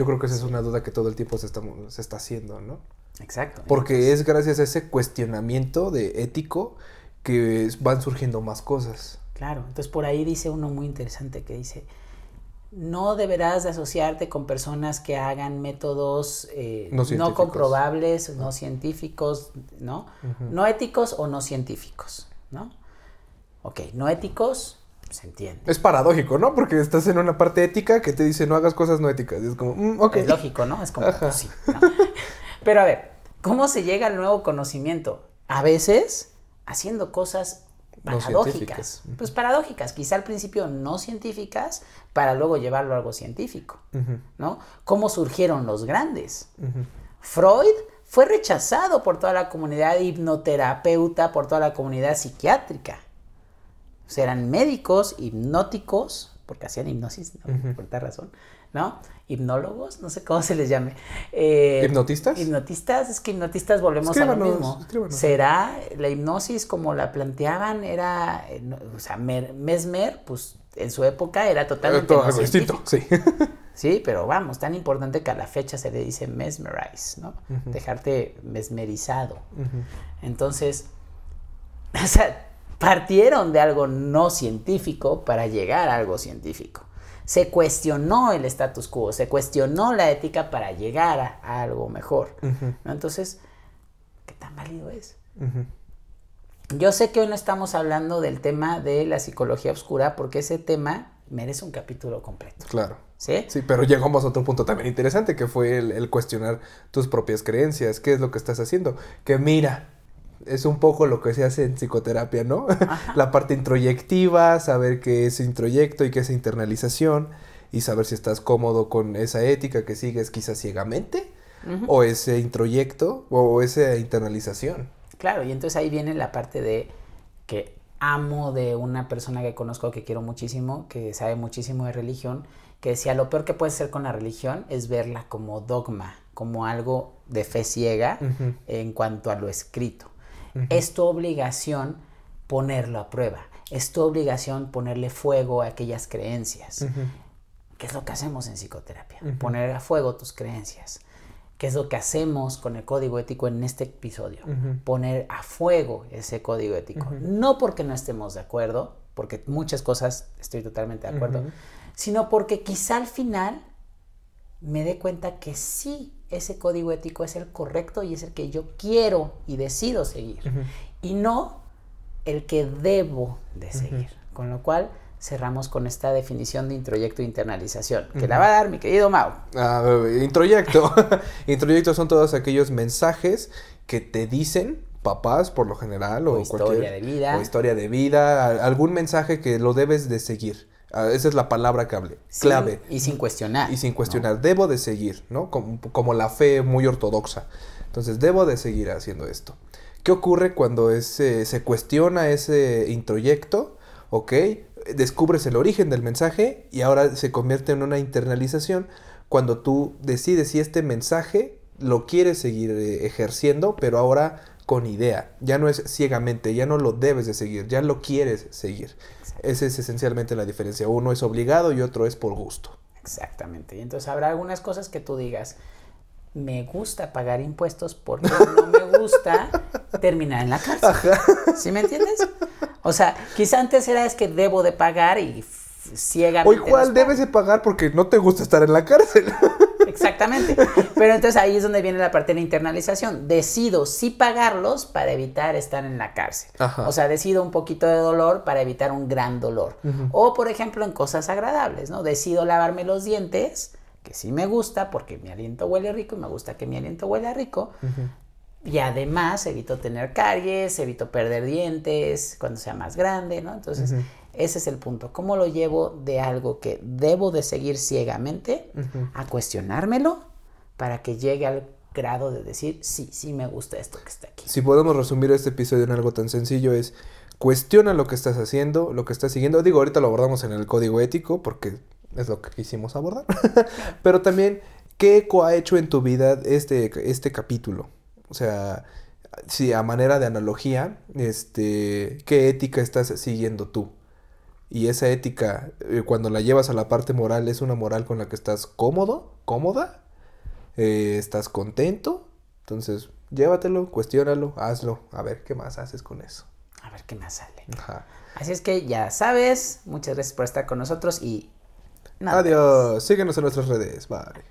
Yo creo que esa es una duda que todo el tiempo se está, se está haciendo, ¿no? Exacto. Porque es gracias a ese cuestionamiento de ético que van surgiendo más cosas. Claro, entonces por ahí dice uno muy interesante que dice, no deberás de asociarte con personas que hagan métodos eh, No comprobables, no científicos, ¿no? No éticos o no científicos, ¿no? Ok, no éticos, se entiende. Es paradójico, ¿no? Porque estás en una parte ética que te dice no hagas cosas no éticas. Y es como, mm, ok. Es lógico, ¿no? Es como, pues, sí, ¿no? Pero a ver, ¿cómo se llega al nuevo conocimiento? A veces haciendo cosas paradójicas. Pues paradójicas, quizá al principio no científicas, para luego llevarlo a algo científico, ¿no? ¿Cómo surgieron los grandes? Freud fue rechazado por toda la comunidad hipnoterapeuta, por toda la comunidad psiquiátrica. O sea, eran médicos hipnóticos, porque hacían hipnosis, por tal razón, ¿no? Hipnólogos, no sé cómo se les llame. Eh, ¿Hipnotistas? Hipnotistas, es que hipnotistas volvemos a lo mismo. escríbanos. ¿Será la hipnosis como la planteaban? Era, eh, o sea, Mer- Mesmer, pues en su época era totalmente Todo algo distinto, sí. Sí, pero vamos, tan importante que a la fecha se le dice mesmerize, ¿no? Dejarte mesmerizado. Entonces, o sea, partieron de algo no científico para llegar a algo científico. Se cuestionó el status quo, se cuestionó la ética para llegar a, algo mejor. ¿no? Entonces, ¿qué tan válido es? Yo sé que hoy no estamos hablando del tema de la psicología oscura porque ese tema merece un capítulo completo. Claro. ¿Sí? Sí, pero llegamos a otro punto también interesante que fue el, el cuestionar tus propias creencias, qué es lo que estás haciendo. Que mira, es un poco lo que se hace en psicoterapia, ¿no? la parte introyectiva, saber qué es introyecto y qué es internalización, y saber si estás cómodo con esa ética que sigues quizás ciegamente, o ese introyecto, o esa internalización. Claro, y entonces ahí viene la parte de que amo de una persona que conozco que quiero muchísimo, que sabe muchísimo de religión, que decía, lo peor que puede ser con la religión es verla como dogma, como algo de fe ciega en cuanto a lo escrito. Es tu obligación ponerlo a prueba. Es tu obligación ponerle fuego a aquellas creencias. ¿Qué es lo que hacemos en psicoterapia? Poner a fuego tus creencias. ¿Qué es lo que hacemos con el código ético en este episodio? Poner a fuego ese código ético. No porque no estemos de acuerdo, porque muchas cosas estoy totalmente de acuerdo, sino porque quizá al final me dé cuenta que sí ese código ético es el correcto y es el que yo quiero y decido seguir. Y no el que debo de seguir. Con lo cual cerramos con esta definición de introyecto e internalización, que la va a dar mi querido Mau. Ah, introyecto. introyectos son todos aquellos mensajes que te dicen papás por lo general o, historia de vida o historia de vida algún mensaje que lo debes de seguir Ah, esa es la palabra que hable, clave. Y sin cuestionar. Y sin cuestionar. Debo de seguir, ¿no? Como, la fe muy ortodoxa. Entonces, debo de seguir haciendo esto. ¿Qué ocurre cuando ese, se cuestiona ese introyecto? ¿Ok? Descubres el origen del mensaje y ahora se convierte en una internalización cuando tú decides si este mensaje lo quieres seguir eh, ejerciendo, pero ahora con idea. Ya no es ciegamente, ya no lo debes de seguir, ya lo quieres seguir. Esa es esencialmente la diferencia. Uno es obligado y otro es por gusto. Exactamente. Y entonces habrá algunas cosas que tú digas, me gusta pagar impuestos porque no me gusta terminar en la cárcel. ¿Sí me entiendes? O sea, quizá antes era es que debo de pagar y ciegamente. O igual debes de pagar porque no te gusta estar en la cárcel. Exactamente. Pero entonces ahí es donde viene la parte de la internalización. Decido sí pagarlos para evitar estar en la cárcel. O sea, decido un poquito de dolor para evitar un gran dolor. O, por ejemplo, en cosas agradables, ¿no? Decido lavarme los dientes, que sí me gusta porque mi aliento huele rico y me gusta que mi aliento huele rico. Y además evito tener caries, evito perder dientes cuando sea más grande, ¿no? Entonces, ese es el punto. ¿Cómo lo llevo de algo que debo de seguir ciegamente a cuestionármelo para que llegue al grado de decir, sí, sí me gusta esto que está aquí? Si podemos resumir este episodio en algo tan sencillo es, cuestiona lo que estás haciendo, lo que estás siguiendo. Digo, ahorita lo abordamos en el código ético porque es lo que quisimos abordar. Pero también, ¿qué eco ha hecho en tu vida este, este capítulo? O sea, si a manera de analogía, este, ¿qué ética estás siguiendo tú? Y esa ética, eh, cuando la llevas a la parte moral, es una moral con la que estás cómodo, cómoda, eh, estás contento. Entonces, llévatelo, cuestiónalo, hazlo. A ver qué más haces con eso. A ver qué más sale. Así es que ya sabes, muchas gracias por estar con nosotros y... Adiós, síguenos en nuestras redes, vale.